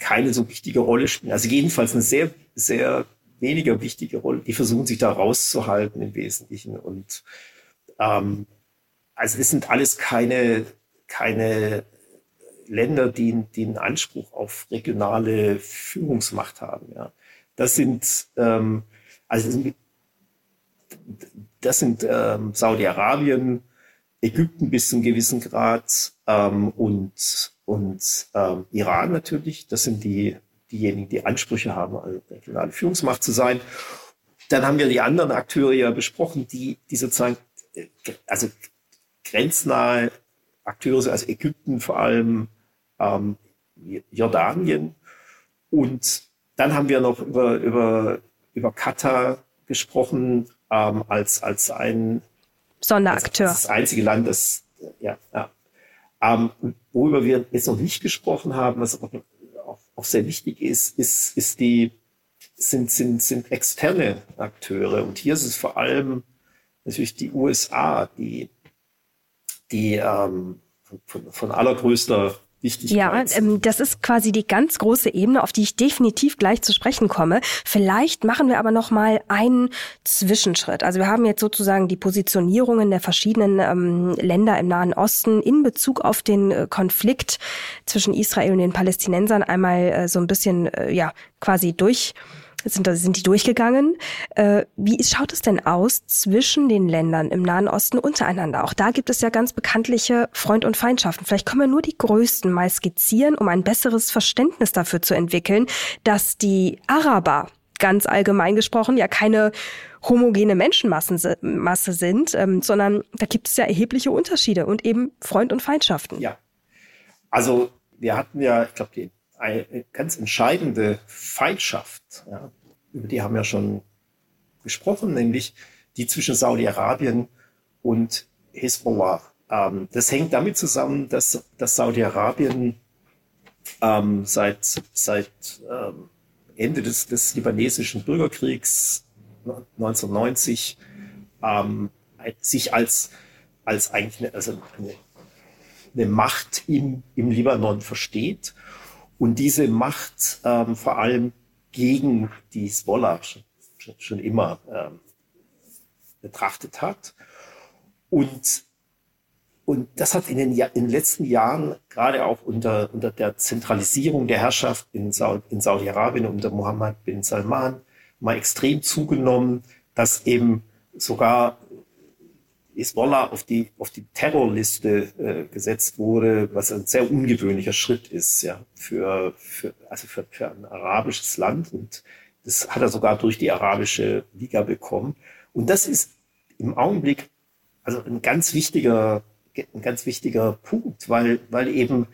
keine so wichtige Rolle spielen. Also jedenfalls eine sehr, sehr weniger wichtige Rolle. Die versuchen sich da rauszuhalten im Wesentlichen. Und ähm, also es sind alles keine, keine Länder, die, die einen Anspruch auf regionale Führungsmacht haben. Ja. Das sind ähm, also das sind ähm, Saudi-Arabien, Ägypten bis zu einem gewissen Grad ähm, und und ähm, Iran natürlich. Das sind die, diejenigen, die Ansprüche haben, eine regionale Führungsmacht zu sein. Dann haben wir die anderen Akteure ja besprochen, die, die sozusagen, äh, also grenznahe Akteure sind, also Ägypten vor allem, ähm, Jordanien. Und dann haben wir noch über, über, über Katar gesprochen, ähm, als, als ein Sonderakteur. Als, als das einzige Land, das, ja, ja, ähm, worüber wir jetzt noch nicht gesprochen haben, was auch, auch sehr wichtig ist, ist, ist die, sind, sind, sind externe Akteure. Und hier ist es vor allem natürlich die USA, die, die ähm, von, von allergrößter Wichtigkeit. Ja, ähm, das ist quasi die ganz große Ebene, auf die ich definitiv gleich zu sprechen komme. Vielleicht machen wir aber noch mal einen Zwischenschritt. Also wir haben jetzt sozusagen die Positionierungen der verschiedenen ähm, Länder im Nahen Osten in Bezug auf den äh, Konflikt zwischen Israel und den Palästinensern einmal äh, so ein bisschen äh, ja quasi durch sind, sind die durchgegangen. Äh, wie schaut es denn aus zwischen den Ländern im Nahen Osten untereinander? Auch da gibt es ja ganz bekanntliche Freund- und Feindschaften. Vielleicht können wir nur die größten mal skizzieren, um ein besseres Verständnis dafür zu entwickeln, dass die Araber ganz allgemein gesprochen ja keine homogene Menschenmasse Masse sind, ähm, sondern da gibt es ja erhebliche Unterschiede und eben Freund- und Feindschaften. Ja, also wir hatten ja, ich glaube, die eine ganz entscheidende Feindschaft, ja, über die haben wir schon gesprochen, nämlich die zwischen Saudi-Arabien und Hezbollah. Ähm, das hängt damit zusammen, dass, dass Saudi-Arabien ähm, seit, seit ähm, Ende des, des libanesischen Bürgerkriegs 1990 ähm, sich als, als eigentlich eine, also eine, eine Macht im, im Libanon versteht und diese Macht ähm, vor allem gegen die schon, schon immer ähm, betrachtet hat. Und, und das hat in den, in den letzten Jahren, gerade auch unter, unter der Zentralisierung der Herrschaft in, Saudi, in Saudi-Arabien unter Mohammed bin Salman, mal extrem zugenommen, dass eben sogar Hezbollah auf die, auf die Terrorliste äh, gesetzt wurde, was ein sehr ungewöhnlicher Schritt ist, ja, für, für, also für, für ein arabisches Land. Und das hat er sogar durch die arabische Liga bekommen. Und das ist im Augenblick also ein ganz wichtiger, ein ganz wichtiger Punkt, weil, weil eben,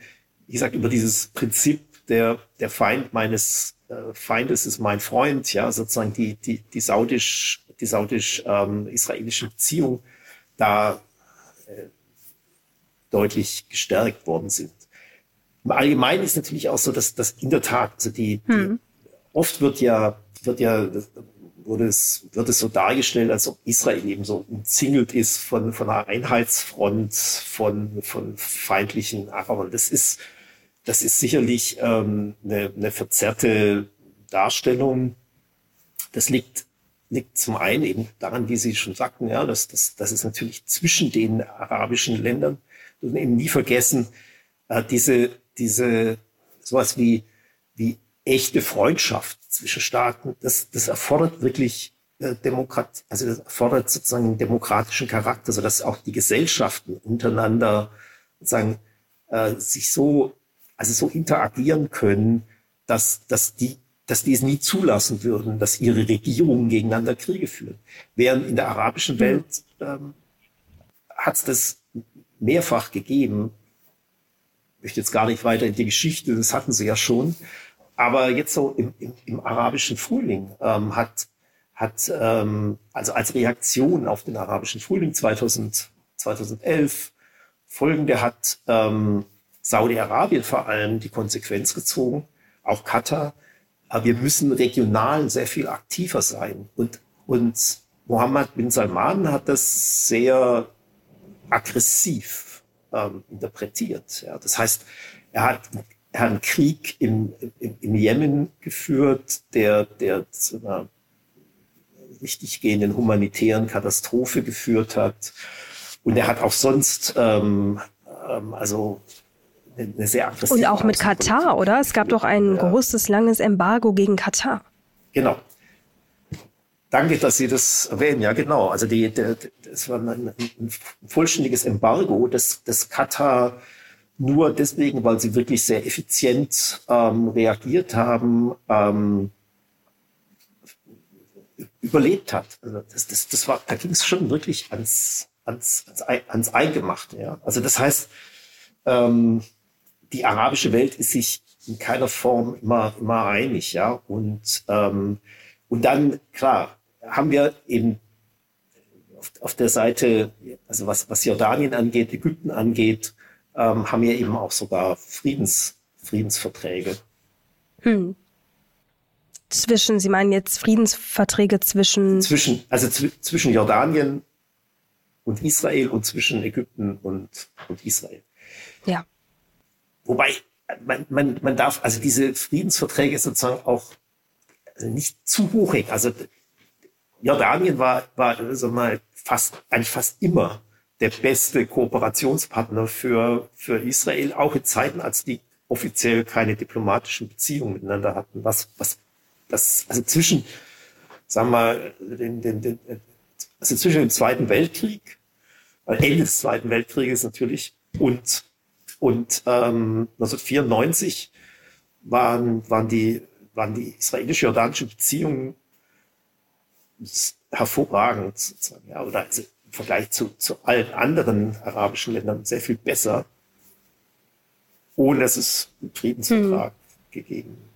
wie gesagt, über dieses Prinzip der, der Feind meines äh, Feindes ist mein Freund, ja, sozusagen die, die, die saudisch, die saudisch-israelische ähm, Beziehung da äh, deutlich gestärkt worden sind. Im Allgemeinen ist natürlich auch so, dass das in der Tat, also die, die hm. oft wird ja, wird ja, wurde es, wird es so dargestellt, als ob Israel eben so umzingelt ist von, von einer Einheitsfront von, von feindlichen Arabern. Das ist, das ist sicherlich ähm, eine, eine verzerrte Darstellung. das liegt, liegt zum einen eben daran, wie Sie schon sagten, ja, dass, dass, dass es natürlich zwischen den arabischen Ländern, und eben nie vergessen, äh, diese, diese, sowas wie, wie echte Freundschaft zwischen Staaten, das, das erfordert wirklich äh, Demokrat, also das erfordert sozusagen einen demokratischen Charakter, so dass auch die Gesellschaften untereinander sozusagen äh, sich so, also so interagieren können, dass, dass die dass die es nie zulassen würden, dass ihre Regierungen gegeneinander Kriege führen. Während in der arabischen mhm. Welt ähm, hat es das mehrfach gegeben. Ich möchte jetzt gar nicht weiter in die Geschichte, das hatten sie ja schon. Aber jetzt so im, im, im arabischen Frühling ähm, hat, hat ähm, also als Reaktion auf den arabischen Frühling 2000, 2011 folgende hat ähm, Saudi-Arabien vor allem die Konsequenz gezogen, auch Katar, aber wir müssen regional sehr viel aktiver sein. Und, und Mohammed bin Salman hat das sehr aggressiv ähm, interpretiert. Ja. Das heißt, er hat, er hat einen Krieg im, im, im Jemen geführt, der, der zu einer richtig gehenden humanitären Katastrophe geführt hat. Und er hat auch sonst, ähm, ähm, also eine sehr aggressive Und auch mit Katar, oder? Es gab doch ein ja. großes, langes Embargo gegen Katar. Genau. Danke, dass Sie das erwähnen. Ja, genau. Also die, die, das war ein, ein vollständiges Embargo, das, das Katar nur deswegen, weil sie wirklich sehr effizient ähm, reagiert haben, ähm, überlebt hat. Also das, das, das war, da ging es schon wirklich ans, ans, ans, ans Eingemachte. Ja. Also das heißt, ähm, die arabische Welt ist sich in keiner Form immer, immer einig, ja. Und, ähm, und dann, klar, haben wir eben auf, auf der Seite, also was, was Jordanien angeht, Ägypten angeht, ähm, haben wir eben auch sogar Friedens, Friedensverträge. Hm. Zwischen, Sie meinen jetzt Friedensverträge zwischen? Zwischen, also zwischen Jordanien und Israel und zwischen Ägypten und, und Israel. Ja. Wobei man, man, man darf also diese Friedensverträge sozusagen auch also nicht zu hoch hängen. Also Jordanien war, war also mal fast, eigentlich fast immer der beste Kooperationspartner für, für Israel, auch in Zeiten, als die offiziell keine diplomatischen Beziehungen miteinander hatten. Was, was, das, also zwischen, sagen wir mal, den, den, den, also zwischen dem Zweiten Weltkrieg, Ende des Zweiten Weltkrieges natürlich, und und ähm, 1994 waren, waren, die, waren die israelisch-jordanischen Beziehungen hervorragend, sozusagen, ja, oder also im Vergleich zu, zu allen anderen arabischen Ländern sehr viel besser, ohne dass es einen Friedensvertrag hm. gegeben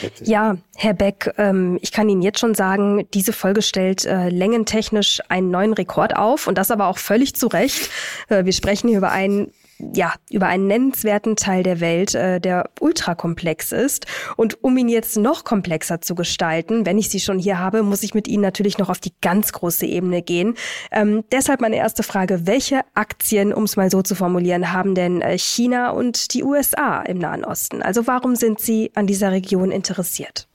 Hätte. Ja, Herr Beck, ähm, ich kann Ihnen jetzt schon sagen, diese Folge stellt äh, längentechnisch einen neuen Rekord auf und das aber auch völlig zu Recht. Äh, wir sprechen hier über einen ja, über einen nennenswerten Teil der Welt, äh, der ultrakomplex ist. Und um ihn jetzt noch komplexer zu gestalten, wenn ich Sie schon hier habe, muss ich mit Ihnen natürlich noch auf die ganz große Ebene gehen. Ähm, deshalb meine erste Frage, welche Aktien, um es mal so zu formulieren, haben denn äh, China und die USA im Nahen Osten? Also warum sind Sie an dieser Region interessiert?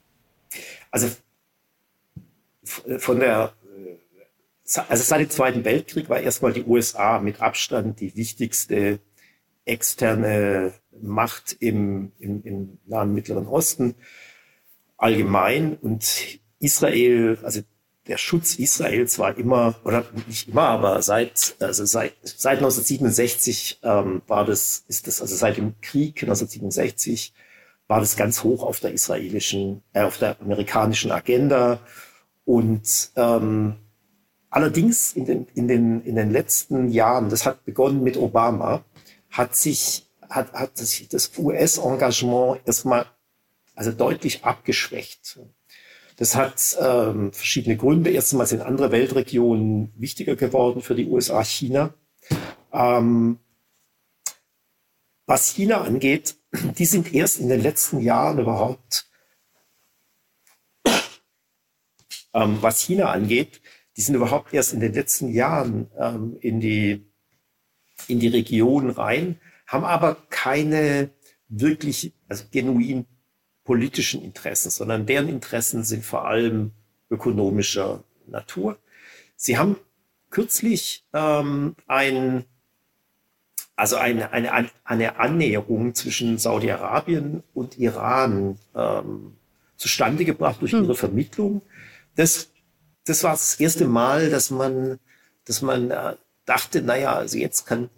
Also von der also seit dem Zweiten Weltkrieg war erstmal die USA mit Abstand die wichtigste externe Macht im, im, im Nahen Mittleren Osten allgemein und Israel, also der Schutz Israels war immer, oder nicht immer, aber seit, also seit, seit 1967 ähm, war das, ist das, also seit dem Krieg 1967 war das ganz hoch auf der israelischen, äh, auf der amerikanischen Agenda. Und ähm, allerdings in den, in, den, in den letzten Jahren, das hat begonnen mit Obama, hat sich, hat, hat sich das US-Engagement erstmal also deutlich abgeschwächt. Das hat ähm, verschiedene Gründe. Erstmal sind andere Weltregionen wichtiger geworden für die USA, China. Ähm, was China angeht, die sind erst in den letzten Jahren überhaupt, ähm, was China angeht, die sind überhaupt erst in den letzten Jahren ähm, in die in die Region rein, haben aber keine wirklich, also genuin politischen Interessen, sondern deren Interessen sind vor allem ökonomischer Natur. Sie haben kürzlich ähm, ein, also eine, eine, eine Annäherung zwischen Saudi-Arabien und Iran ähm, zustande gebracht durch hm. ihre Vermittlung. Das, das war das erste Mal, dass man, dass man äh, dachte, naja, also jetzt kann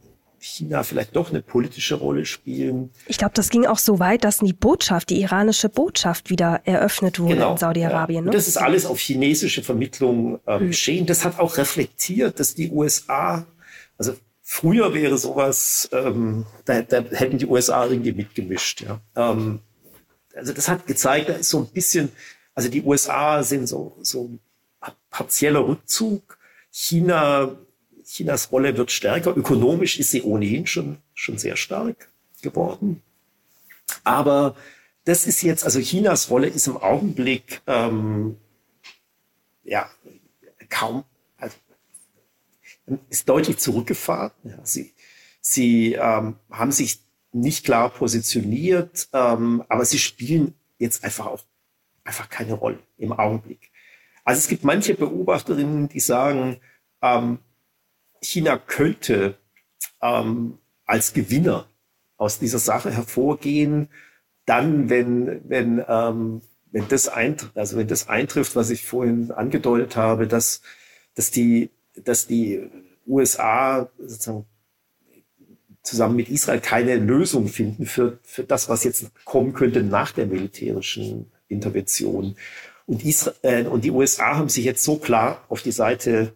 China vielleicht doch eine politische Rolle spielen. Ich glaube, das ging auch so weit, dass die Botschaft, die iranische Botschaft wieder eröffnet wurde genau, in Saudi-Arabien. Ja. Ne? Das ist alles auf chinesische Vermittlung äh, hm. geschehen. Das hat auch reflektiert, dass die USA, also früher wäre sowas, ähm, da, da hätten die USA irgendwie mitgemischt. Ja. Ähm, also das hat gezeigt, da ist so ein bisschen, also die USA sind so, so partieller Rückzug. China Chinas Rolle wird stärker. Ökonomisch ist sie ohnehin schon, schon sehr stark geworden. Aber das ist jetzt, also Chinas Rolle ist im Augenblick ähm, ja kaum, also, ist deutlich zurückgefahren. Ja, sie sie ähm, haben sich nicht klar positioniert, ähm, aber sie spielen jetzt einfach auch einfach keine Rolle im Augenblick. Also es gibt manche Beobachterinnen, die sagen, ähm, China könnte ähm, als Gewinner aus dieser Sache hervorgehen, dann, wenn, wenn, ähm, wenn, das eintrifft, also wenn das eintrifft, was ich vorhin angedeutet habe, dass, dass, die, dass die USA sozusagen zusammen mit Israel keine Lösung finden für, für das, was jetzt kommen könnte nach der militärischen Intervention. Und, Israel, und die USA haben sich jetzt so klar auf die Seite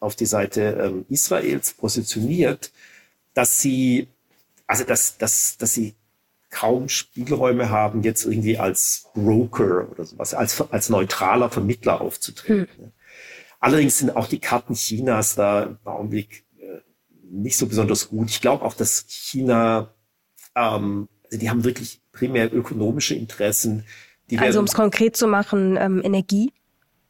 auf die Seite ähm, Israels positioniert, dass sie, also dass, dass, dass sie kaum Spielräume haben, jetzt irgendwie als Broker oder sowas, als, als neutraler Vermittler aufzutreten. Hm. Allerdings sind auch die Karten Chinas da im Augenblick äh, nicht so besonders gut. Ich glaube auch, dass China, ähm, also die haben wirklich primär ökonomische Interessen. also um es konkret zu machen, ähm, Energie?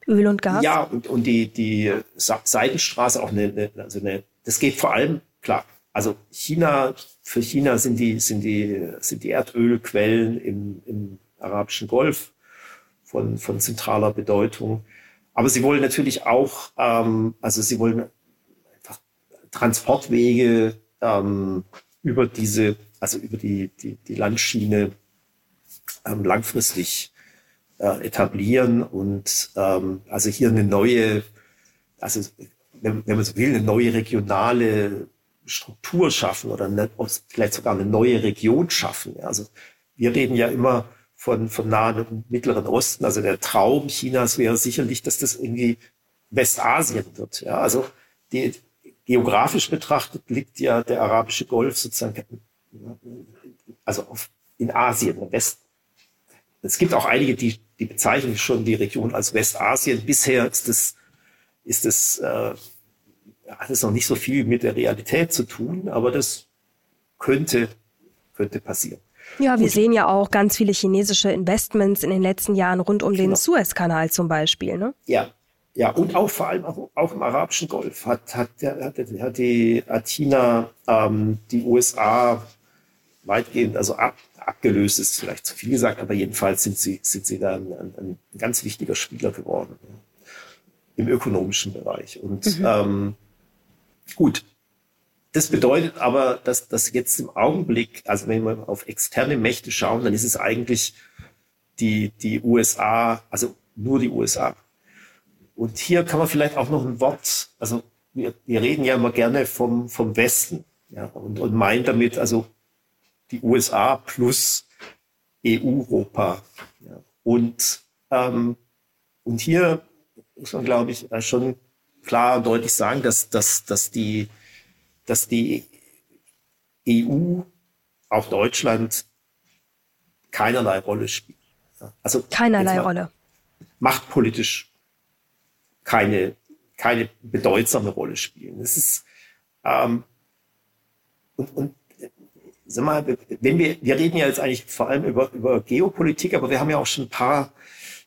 Öl und Gas? Ja, und, und die, die Seidenstraße auch eine, also eine, das geht vor allem, klar, also China, für China sind die, sind die, sind die Erdölquellen im, im arabischen Golf von, von zentraler Bedeutung. Aber sie wollen natürlich auch, ähm, also sie wollen einfach Transportwege ähm, über diese, also über die, die, die Landschiene ähm, langfristig äh, etablieren und ähm, also hier eine neue, also wenn, man so will, eine neue regionale Struktur schaffen oder eine, vielleicht sogar eine neue Region schaffen. Also wir reden ja immer von, von Nahen und Mittleren Osten. Also der Traum Chinas wäre sicherlich, dass das irgendwie Westasien wird. Ja, also die, geografisch betrachtet liegt ja der arabische Golf sozusagen, also auf, in Asien, West. Es gibt auch einige, die die bezeichnen schon die Region als Westasien. Bisher ist das, ist das, äh, hat es noch nicht so viel mit der Realität zu tun, aber das könnte, könnte passieren. Ja, wir Und, sehen ja auch ganz viele chinesische Investments in den letzten Jahren rund um den genau. Suezkanal zum Beispiel. Ne? Ja, ja, und auch vor allem auch, auch im arabischen Golf hat, hat, hat, hat die hat China ähm, die USA weitgehend, also ab, abgelöst ist vielleicht zu viel gesagt, aber jedenfalls sind sie, sind sie da ein, ein, ein ganz wichtiger Spieler geworden im ökonomischen Bereich. Und mhm. ähm, gut, das bedeutet aber, dass das jetzt im Augenblick, also wenn wir auf externe Mächte schauen, dann ist es eigentlich die, die USA, also nur die USA. Und hier kann man vielleicht auch noch ein Wort, also wir, wir reden ja immer gerne vom, vom Westen ja, und, und meinen damit also die USA plus EU-Europa. Ja. Und, ähm, und hier muss man, glaube ich, schon klar und deutlich sagen, dass, dass, dass, die, dass die EU, auch Deutschland, keinerlei Rolle spielt. Also keinerlei Rolle. Machtpolitisch keine, keine bedeutsame Rolle spielen. Es ist ähm, und, und sag mal, wenn wir, wir reden ja jetzt eigentlich vor allem über, über Geopolitik, aber wir haben ja auch schon ein paar,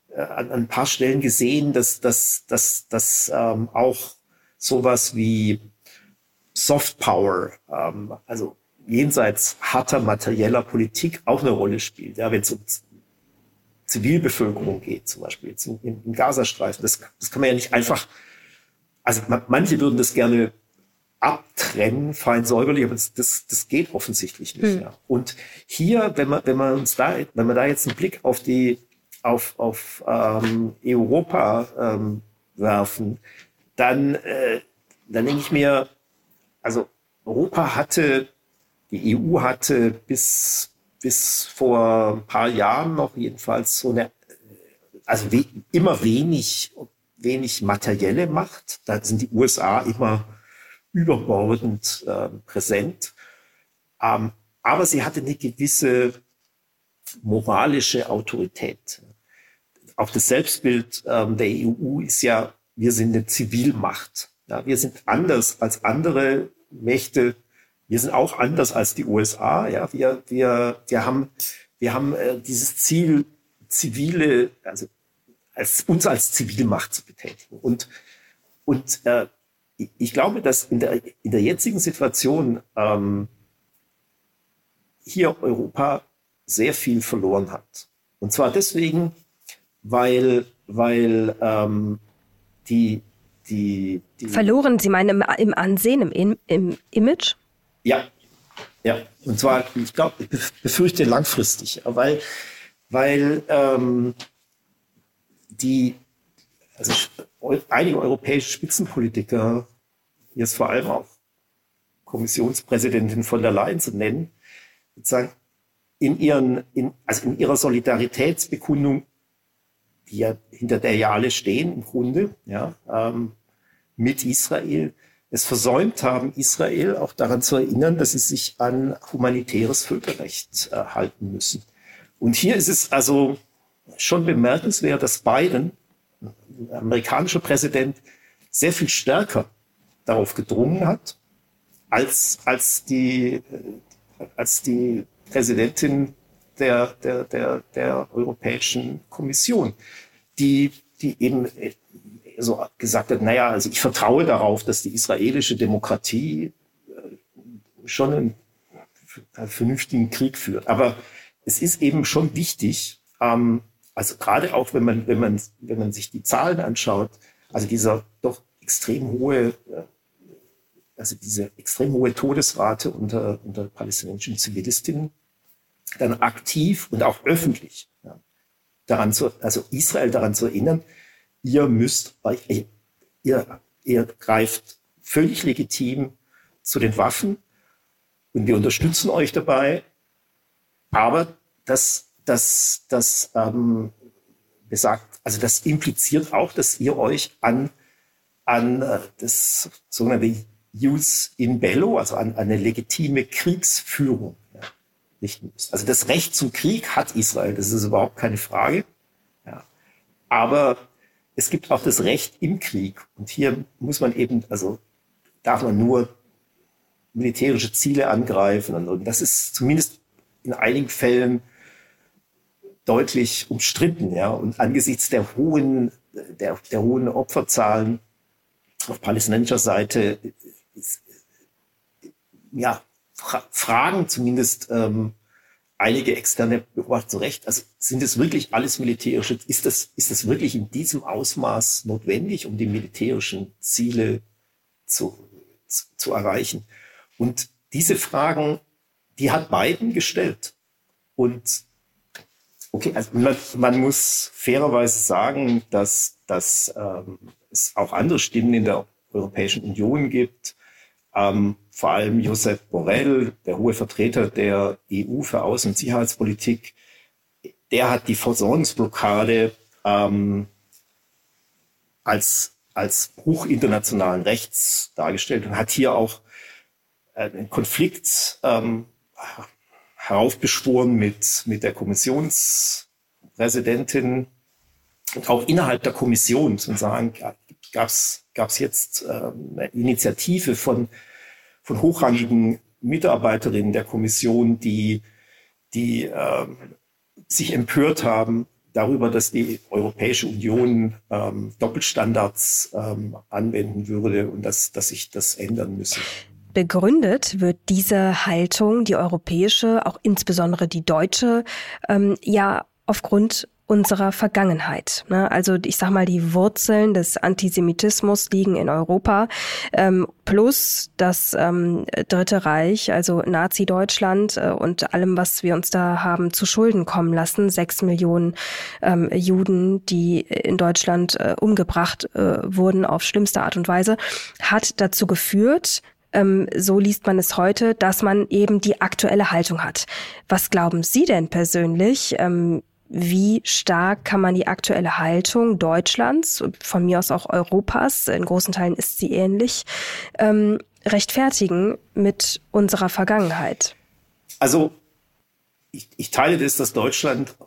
äh, an, ein paar Stellen gesehen, dass, dass, dass, dass ähm, auch sowas wie Soft Power, ähm, also jenseits harter materieller Politik auch eine Rolle spielt. Ja, wenn es um Zivilbevölkerung geht, zum Beispiel im, im Gazastreifen. Das, das kann man ja nicht einfach, also manche würden das gerne abtrennen, fein säuberlich, aber das, das, das geht offensichtlich nicht. Mhm. Ja. Und hier, wenn man, wenn man uns da, wenn man da jetzt einen Blick auf die, auf, auf ähm, Europa ähm, werfen, dann, äh, dann denke ich mir, also Europa hatte, die EU hatte bis, bis vor ein paar Jahren noch jedenfalls so eine, also we immer wenig, wenig materielle Macht. Da sind die USA immer überbordend äh, präsent. Ähm, aber sie hatte eine gewisse moralische Autorität. Auch das Selbstbild ähm, der EU ist ja, wir sind eine Zivilmacht. Ja, wir sind anders als andere Mächte. Wir sind auch anders als die USA. Ja, wir, wir, wir haben, wir haben äh, dieses Ziel, zivile, also als, uns als Zivilmacht zu betätigen. Und, und äh, ich glaube, dass in der, in der jetzigen Situation ähm, hier Europa sehr viel verloren hat. Und zwar deswegen, weil, weil ähm, die, die, die Verloren, Sie meinen im, im Ansehen, im, im Image? Ja, ja. Und zwar, ich glaube, ich befürchte langfristig, weil, weil ähm, die, also einige europäische Spitzenpolitiker jetzt vor allem auch Kommissionspräsidentin von der Leyen zu nennen, sozusagen in ihren, in, also in ihrer Solidaritätsbekundung, die ja hinter der ja alle stehen im Grunde, ja, ähm, mit Israel, es versäumt haben, Israel auch daran zu erinnern, dass sie sich an humanitäres Völkerrecht äh, halten müssen. Und hier ist es also schon bemerkenswert, dass Biden, der amerikanische Präsident, sehr viel stärker darauf gedrungen hat, als, als, die, als die Präsidentin der, der, der, der Europäischen Kommission, die, die eben so gesagt hat, naja, also ich vertraue darauf, dass die israelische Demokratie äh, schon einen, einen vernünftigen Krieg führt. Aber es ist eben schon wichtig, ähm, also gerade auch wenn man, wenn man, wenn man sich die Zahlen anschaut, also dieser doch extrem hohe, äh, also diese extrem hohe Todesrate unter, unter palästinensischen Zivilistinnen, dann aktiv und auch öffentlich ja, daran zu, also Israel daran zu erinnern, ihr müsst euch, ihr, ihr greift völlig legitim zu den Waffen und wir unterstützen euch dabei, aber das, das, das ähm, besagt, also das impliziert auch, dass ihr euch an an äh, das sogenannte Jus in Bello, also an, eine legitime Kriegsführung ja, richten müsst. Also das Recht zum Krieg hat Israel, das ist überhaupt keine Frage. Ja. Aber es gibt auch das Recht im Krieg. Und hier muss man eben, also darf man nur militärische Ziele angreifen. Und, das ist zumindest in einigen Fällen deutlich umstritten. Ja. Und angesichts der hohen, der, der hohen Opferzahlen auf palästinensischer Seite ja, fra fragen zumindest ähm, einige externe Beobachter zu Recht, also sind es wirklich alles militärische, ist das, ist das wirklich in diesem Ausmaß notwendig, um die militärischen Ziele zu, zu, zu erreichen? Und diese Fragen, die hat Biden gestellt. Und okay, also man, man muss fairerweise sagen, dass, dass ähm, es auch andere Stimmen in der Europäischen Union gibt. Ähm, vor allem Josep Borrell, der hohe Vertreter der EU für Außen- und Sicherheitspolitik, der hat die Versorgungsblockade ähm, als, als Bruch internationalen Rechts dargestellt und hat hier auch äh, einen Konflikt ähm, heraufbeschworen mit, mit der Kommissionspräsidentin. Und auch innerhalb der Kommission zu sagen, gab es jetzt äh, eine Initiative von, von hochrangigen Mitarbeiterinnen der Kommission, die, die äh, sich empört haben darüber, dass die Europäische Union ähm, Doppelstandards ähm, anwenden würde und dass, dass sich das ändern müsse. Begründet wird diese Haltung, die europäische, auch insbesondere die deutsche, ähm, ja aufgrund unserer Vergangenheit. Ne? Also ich sag mal, die Wurzeln des Antisemitismus liegen in Europa, ähm, plus das ähm, Dritte Reich, also Nazi-Deutschland äh, und allem, was wir uns da haben zu Schulden kommen lassen. Sechs Millionen ähm, Juden, die in Deutschland äh, umgebracht äh, wurden auf schlimmste Art und Weise, hat dazu geführt, ähm, so liest man es heute, dass man eben die aktuelle Haltung hat. Was glauben Sie denn persönlich? Wie stark kann man die aktuelle Haltung Deutschlands, von mir aus auch Europas, in großen Teilen ist sie ähnlich, ähm, rechtfertigen mit unserer Vergangenheit? Also ich, ich teile das, dass Deutschland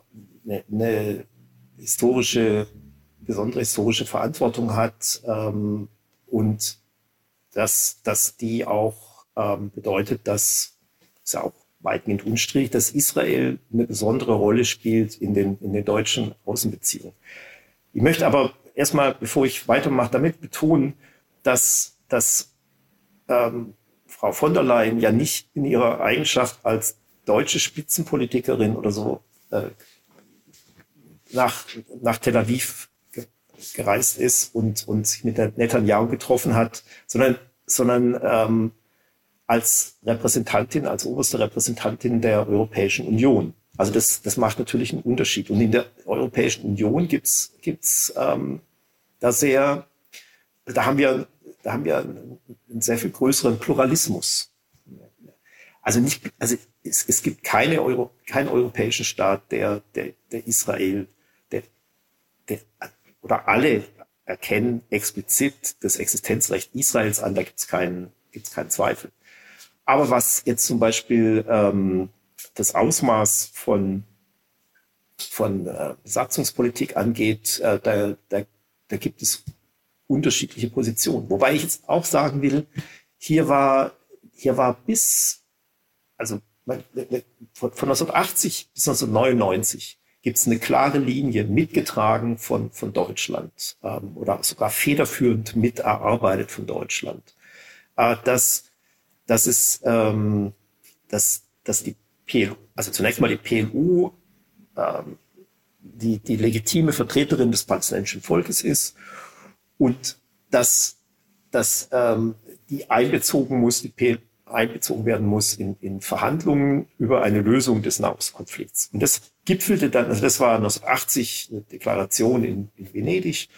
eine, eine historische, besondere historische Verantwortung hat ähm, und dass, dass die auch ähm, bedeutet, dass ist ja auch weitgehend unstrittig, dass Israel eine besondere Rolle spielt in den, in den deutschen Außenbeziehungen. Ich möchte aber erstmal, bevor ich weitermache, damit betonen, dass, dass ähm, Frau von der Leyen ja nicht in ihrer Eigenschaft als deutsche Spitzenpolitikerin oder so äh, nach, nach Tel Aviv gereist ist und, und sich mit Netanyahu getroffen hat, sondern, sondern ähm, als Repräsentantin, als oberste Repräsentantin der Europäischen Union. Also das, das macht natürlich einen Unterschied. Und in der Europäischen Union gibt's gibt's ähm, da sehr, da haben wir, da haben wir einen sehr viel größeren Pluralismus. Also nicht, also es, es gibt keine Euro, keinen europäischen Staat, der, der, der Israel, der, der, oder alle erkennen explizit das Existenzrecht Israels an, da gibt es keinen, gibt's keinen Zweifel. Aber was jetzt zum Beispiel ähm, das Ausmaß von, von äh, Besatzungspolitik angeht, äh, da, da, da gibt es unterschiedliche Positionen. Wobei ich jetzt auch sagen will, hier war, hier war bis, also von, von 1980 bis 1999 gibt es eine klare Linie, mitgetragen von, von Deutschland ähm, oder sogar federführend miterarbeitet von Deutschland, äh, dass dass es, ähm, dass, dass die PLO, also zunächst mal die PLO, ähm, die, die legitime Vertreterin des palästinensischen Volkes ist und dass, dass ähm, die einbezogen muss, die PLO einbezogen werden muss in, in Verhandlungen über eine Lösung des Nahostkonflikts. Und das gipfelte dann, also das war 1980 eine Deklaration in, in Venedig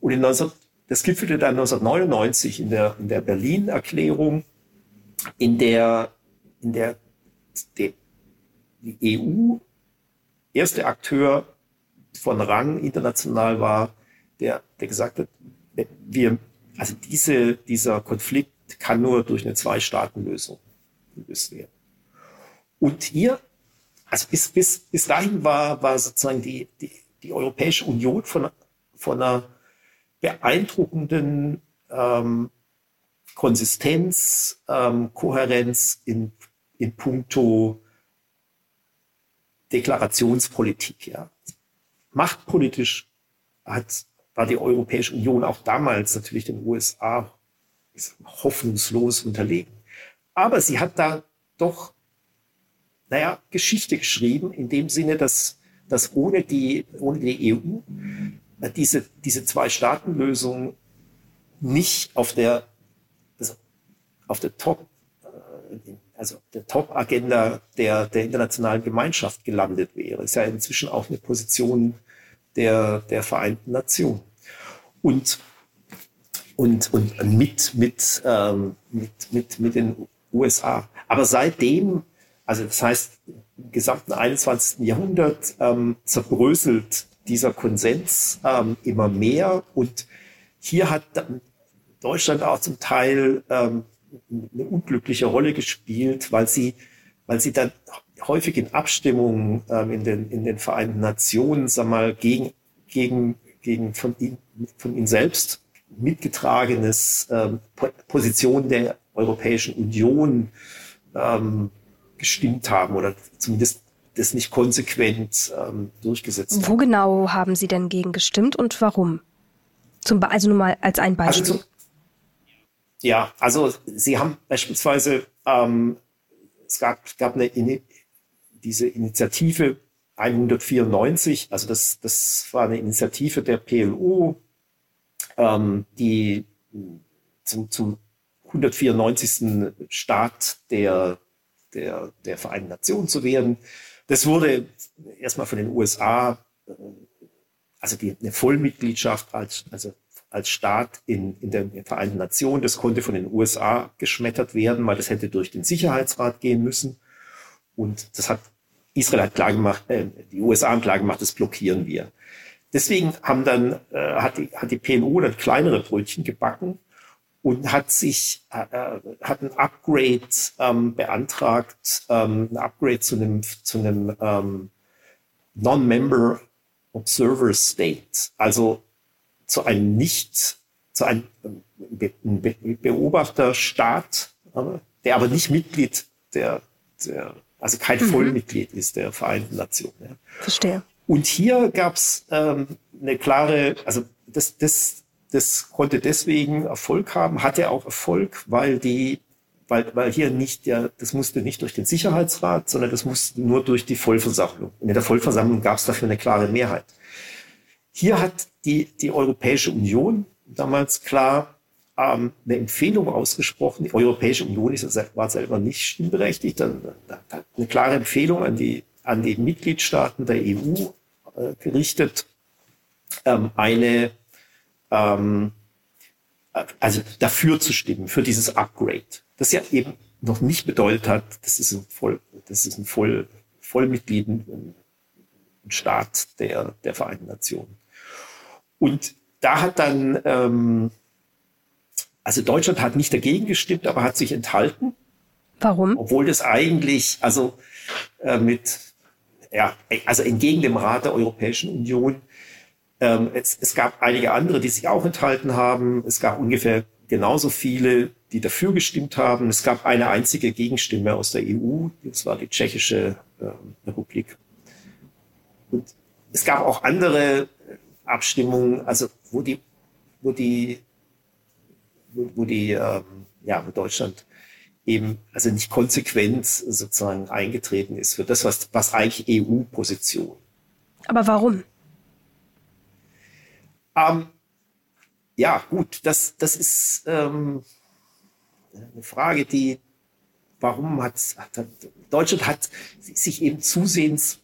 und in 19, das gipfelte dann 1999 in der, in der Berlin-Erklärung, in der, in der die, EU erste Akteur von Rang international war, der, der gesagt hat, wir, also diese, dieser Konflikt kann nur durch eine Zwei-Staaten-Lösung gelöst werden. Und hier, also bis, bis, bis dahin war, war sozusagen die, die, die Europäische Union von, von einer beeindruckenden ähm, Konsistenz, ähm, Kohärenz in, in puncto Deklarationspolitik. Ja. Machtpolitisch hat, war die Europäische Union auch damals natürlich den USA hoffnungslos unterlegen. Aber sie hat da doch, naja, Geschichte geschrieben, in dem Sinne, dass, dass ohne die, ohne die EU diese, diese Zwei-Staaten-Lösung nicht auf der auf der Top, äh, also der Top-Agenda der, der internationalen Gemeinschaft gelandet wäre. Ist ja inzwischen auch eine Position der, der Vereinten Nationen. Und, und, und mit, mit, ähm, mit, mit, mit den USA. Aber seitdem, also das heißt, im gesamten 21. Jahrhundert ähm, zerbröselt dieser Konsens ähm, immer mehr. Und hier hat Deutschland auch zum Teil ähm, eine unglückliche Rolle gespielt, weil sie, weil sie dann häufig in Abstimmungen ähm, in, den, in den Vereinten Nationen, sag mal, gegen, gegen, gegen von, ihnen, von ihnen selbst mitgetragenes ähm, Position der Europäischen Union ähm, gestimmt haben oder zumindest das nicht konsequent ähm, durchgesetzt haben. Wo genau haben Sie denn gegen gestimmt und warum? Zum, also nur mal als ein Beispiel. Also ja, also sie haben beispielsweise, ähm, es gab, gab eine, diese Initiative 194, also das, das war eine Initiative der PLO, ähm, die zum, zum 194. Staat der, der, der Vereinten Nationen zu werden. Das wurde erstmal von den USA, äh, also die, eine Vollmitgliedschaft als, also als Staat in, in den Vereinten Nationen, das konnte von den USA geschmettert werden, weil das hätte durch den Sicherheitsrat gehen müssen. Und das hat Israel hat klar gemacht, äh, die USA haben klar gemacht, das blockieren wir. Deswegen haben dann, äh, hat, die, hat die PNO dann kleinere Brötchen gebacken und hat sich, äh, hat ein Upgrade ähm, beantragt, ähm, ein Upgrade zu einem, zu einem ähm, Non-Member Observer State, also zu einem nicht, zu einem Be Beobachterstaat, der aber nicht Mitglied der, der also kein mhm. Vollmitglied ist der Vereinten Nationen. Ja. Verstehe. Und hier gab es ähm, eine klare, also das, das, das konnte deswegen Erfolg haben, hatte auch Erfolg, weil die, weil, weil hier nicht der, das musste nicht durch den Sicherheitsrat, sondern das musste nur durch die Vollversammlung. Und in der Vollversammlung gab es dafür eine klare Mehrheit. Hier hat die, die Europäische Union damals klar ähm, eine Empfehlung ausgesprochen. Die Europäische Union ist, war selber nicht stimmberechtigt. Dann, dann eine klare Empfehlung an die, an die Mitgliedstaaten der EU äh, gerichtet, ähm, eine, ähm, also dafür zu stimmen, für dieses Upgrade. Das ja eben noch nicht bedeutet hat, das ist ein Voll, das ist ein Voll, Vollmitglied, ein Staat der, der Vereinten Nationen. Und da hat dann ähm, also Deutschland hat nicht dagegen gestimmt, aber hat sich enthalten. Warum? Obwohl das eigentlich, also äh, mit, ja, also entgegen dem Rat der Europäischen Union, ähm, es, es gab einige andere, die sich auch enthalten haben. Es gab ungefähr genauso viele, die dafür gestimmt haben. Es gab eine einzige Gegenstimme aus der EU, das war die Tschechische äh, Republik. Und es gab auch andere Abstimmungen, also wo die, wo die wo, wo die, ähm, ja, wo Deutschland eben also nicht konsequent sozusagen eingetreten ist für das, was, was eigentlich EU-Position. Aber warum? Ähm, ja, gut, das, das ist ähm, eine Frage, die, warum hat, hat, Deutschland hat sich eben zusehends,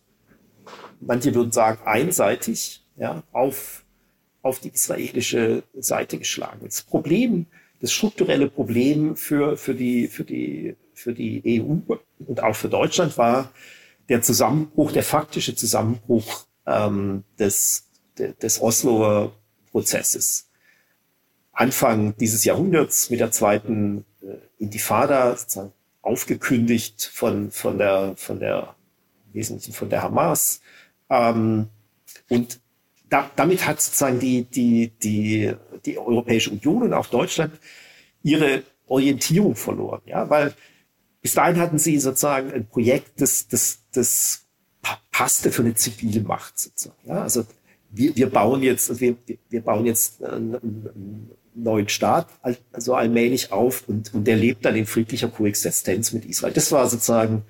manche würden sagen, einseitig ja, auf auf die israelische Seite geschlagen. Das Problem, das strukturelle Problem für, für, die, für, die, für die EU und auch für Deutschland war der Zusammenbruch, der faktische Zusammenbruch ähm, des, des Osloer Prozesses. Anfang dieses Jahrhunderts mit der zweiten äh, Intifada sozusagen aufgekündigt von, von der, von der, im Wesentlichen von der Hamas. Ähm, und da, damit hat sozusagen die, die, die, die Europäische Union und auch Deutschland ihre Orientierung verloren, ja, weil bis dahin hatten sie sozusagen ein Projekt, das, das, das passte für eine zivile Macht sozusagen. Ja, also wir, wir bauen jetzt, wir, wir bauen jetzt einen, einen neuen Staat also allmählich auf und, und der lebt dann in friedlicher Koexistenz mit Israel. Das war sozusagen,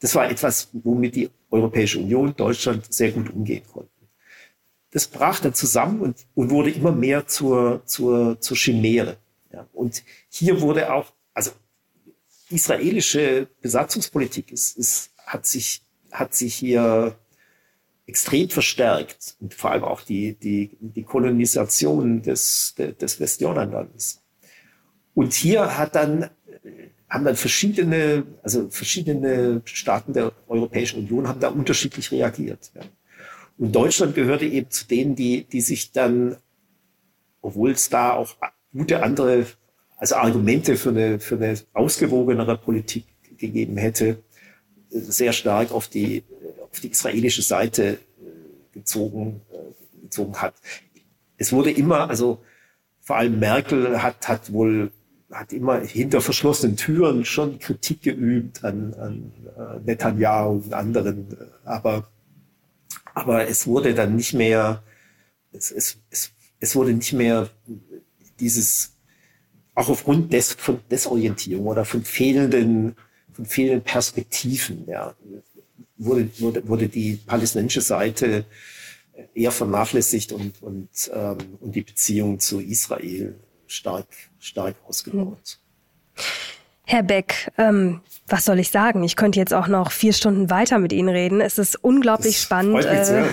das war etwas, womit die Europäische Union, Deutschland sehr gut umgehen konnte das brach dann zusammen und, und wurde immer mehr zur, zur, zur Chimäre. Ja. Und hier wurde auch, also israelische Besatzungspolitik ist, ist, hat sich, hat sich hier extrem verstärkt und vor allem auch die, die, die Kolonisation des, des Westjordanlandes. Und hier hat dann, haben dann verschiedene, also verschiedene Staaten der Europäischen Union haben da unterschiedlich reagiert. Ja. Und Deutschland gehörte eben zu denen, die, die sich dann, obwohl es da auch gute andere, also Argumente für eine, für eine ausgewogenere Politik gegeben hätte, sehr stark auf die, auf die israelische Seite äh, gezogen, äh, gezogen hat. Es wurde immer, also vor allem Merkel hat, hat wohl hat immer hinter verschlossenen Türen schon Kritik geübt an, an äh, Netanyahu und anderen. Aber aber es wurde dann nicht mehr, es, es, es, es wurde nicht mehr dieses, auch aufgrund des, von Desorientierung oder von fehlenden, von fehlenden Perspektiven, ja, wurde, wurde, wurde die palästinensische Seite eher vernachlässigt und, und, ähm, und die Beziehung zu Israel stark, stark ausgebaut. Herr Beck, ähm, was soll ich sagen? Ich könnte jetzt auch noch vier Stunden weiter mit Ihnen reden. Es ist unglaublich das spannend. Äh,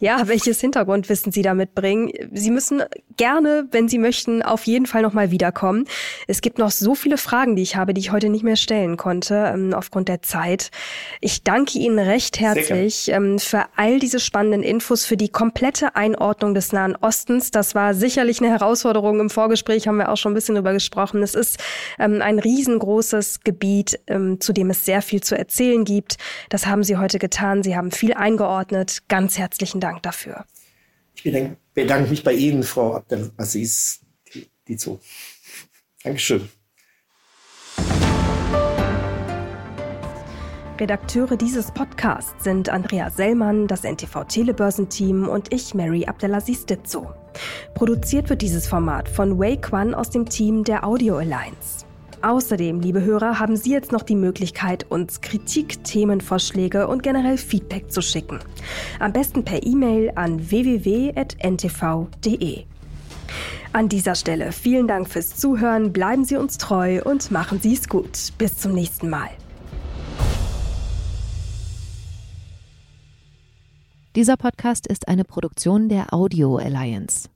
ja, welches Hintergrundwissen Sie da mitbringen. Sie müssen gerne, wenn Sie möchten, auf jeden Fall nochmal wiederkommen. Es gibt noch so viele Fragen, die ich habe, die ich heute nicht mehr stellen konnte, ähm, aufgrund der Zeit. Ich danke Ihnen recht herzlich ähm, für all diese spannenden Infos, für die komplette Einordnung des Nahen Ostens. Das war sicherlich eine Herausforderung. Im Vorgespräch haben wir auch schon ein bisschen drüber gesprochen. Es ist ähm, ein riesengroßes Gebiet ähm, zu dem es sehr viel zu erzählen gibt. Das haben Sie heute getan. Sie haben viel eingeordnet. Ganz herzlichen Dank dafür. Ich bedanke, bedanke mich bei Ihnen, Frau Abdelaziz Dizo. Dankeschön. Redakteure dieses Podcasts sind Andrea Sellmann, das NTV Telebörsenteam und ich, Mary Abdelaziz Ditzo. Produziert wird dieses Format von Wei Quan aus dem Team der Audio Alliance. Außerdem, liebe Hörer, haben Sie jetzt noch die Möglichkeit, uns Kritik, Themenvorschläge und generell Feedback zu schicken. Am besten per E-Mail an www.ntv.de. An dieser Stelle vielen Dank fürs Zuhören, bleiben Sie uns treu und machen Sie es gut. Bis zum nächsten Mal. Dieser Podcast ist eine Produktion der Audio Alliance.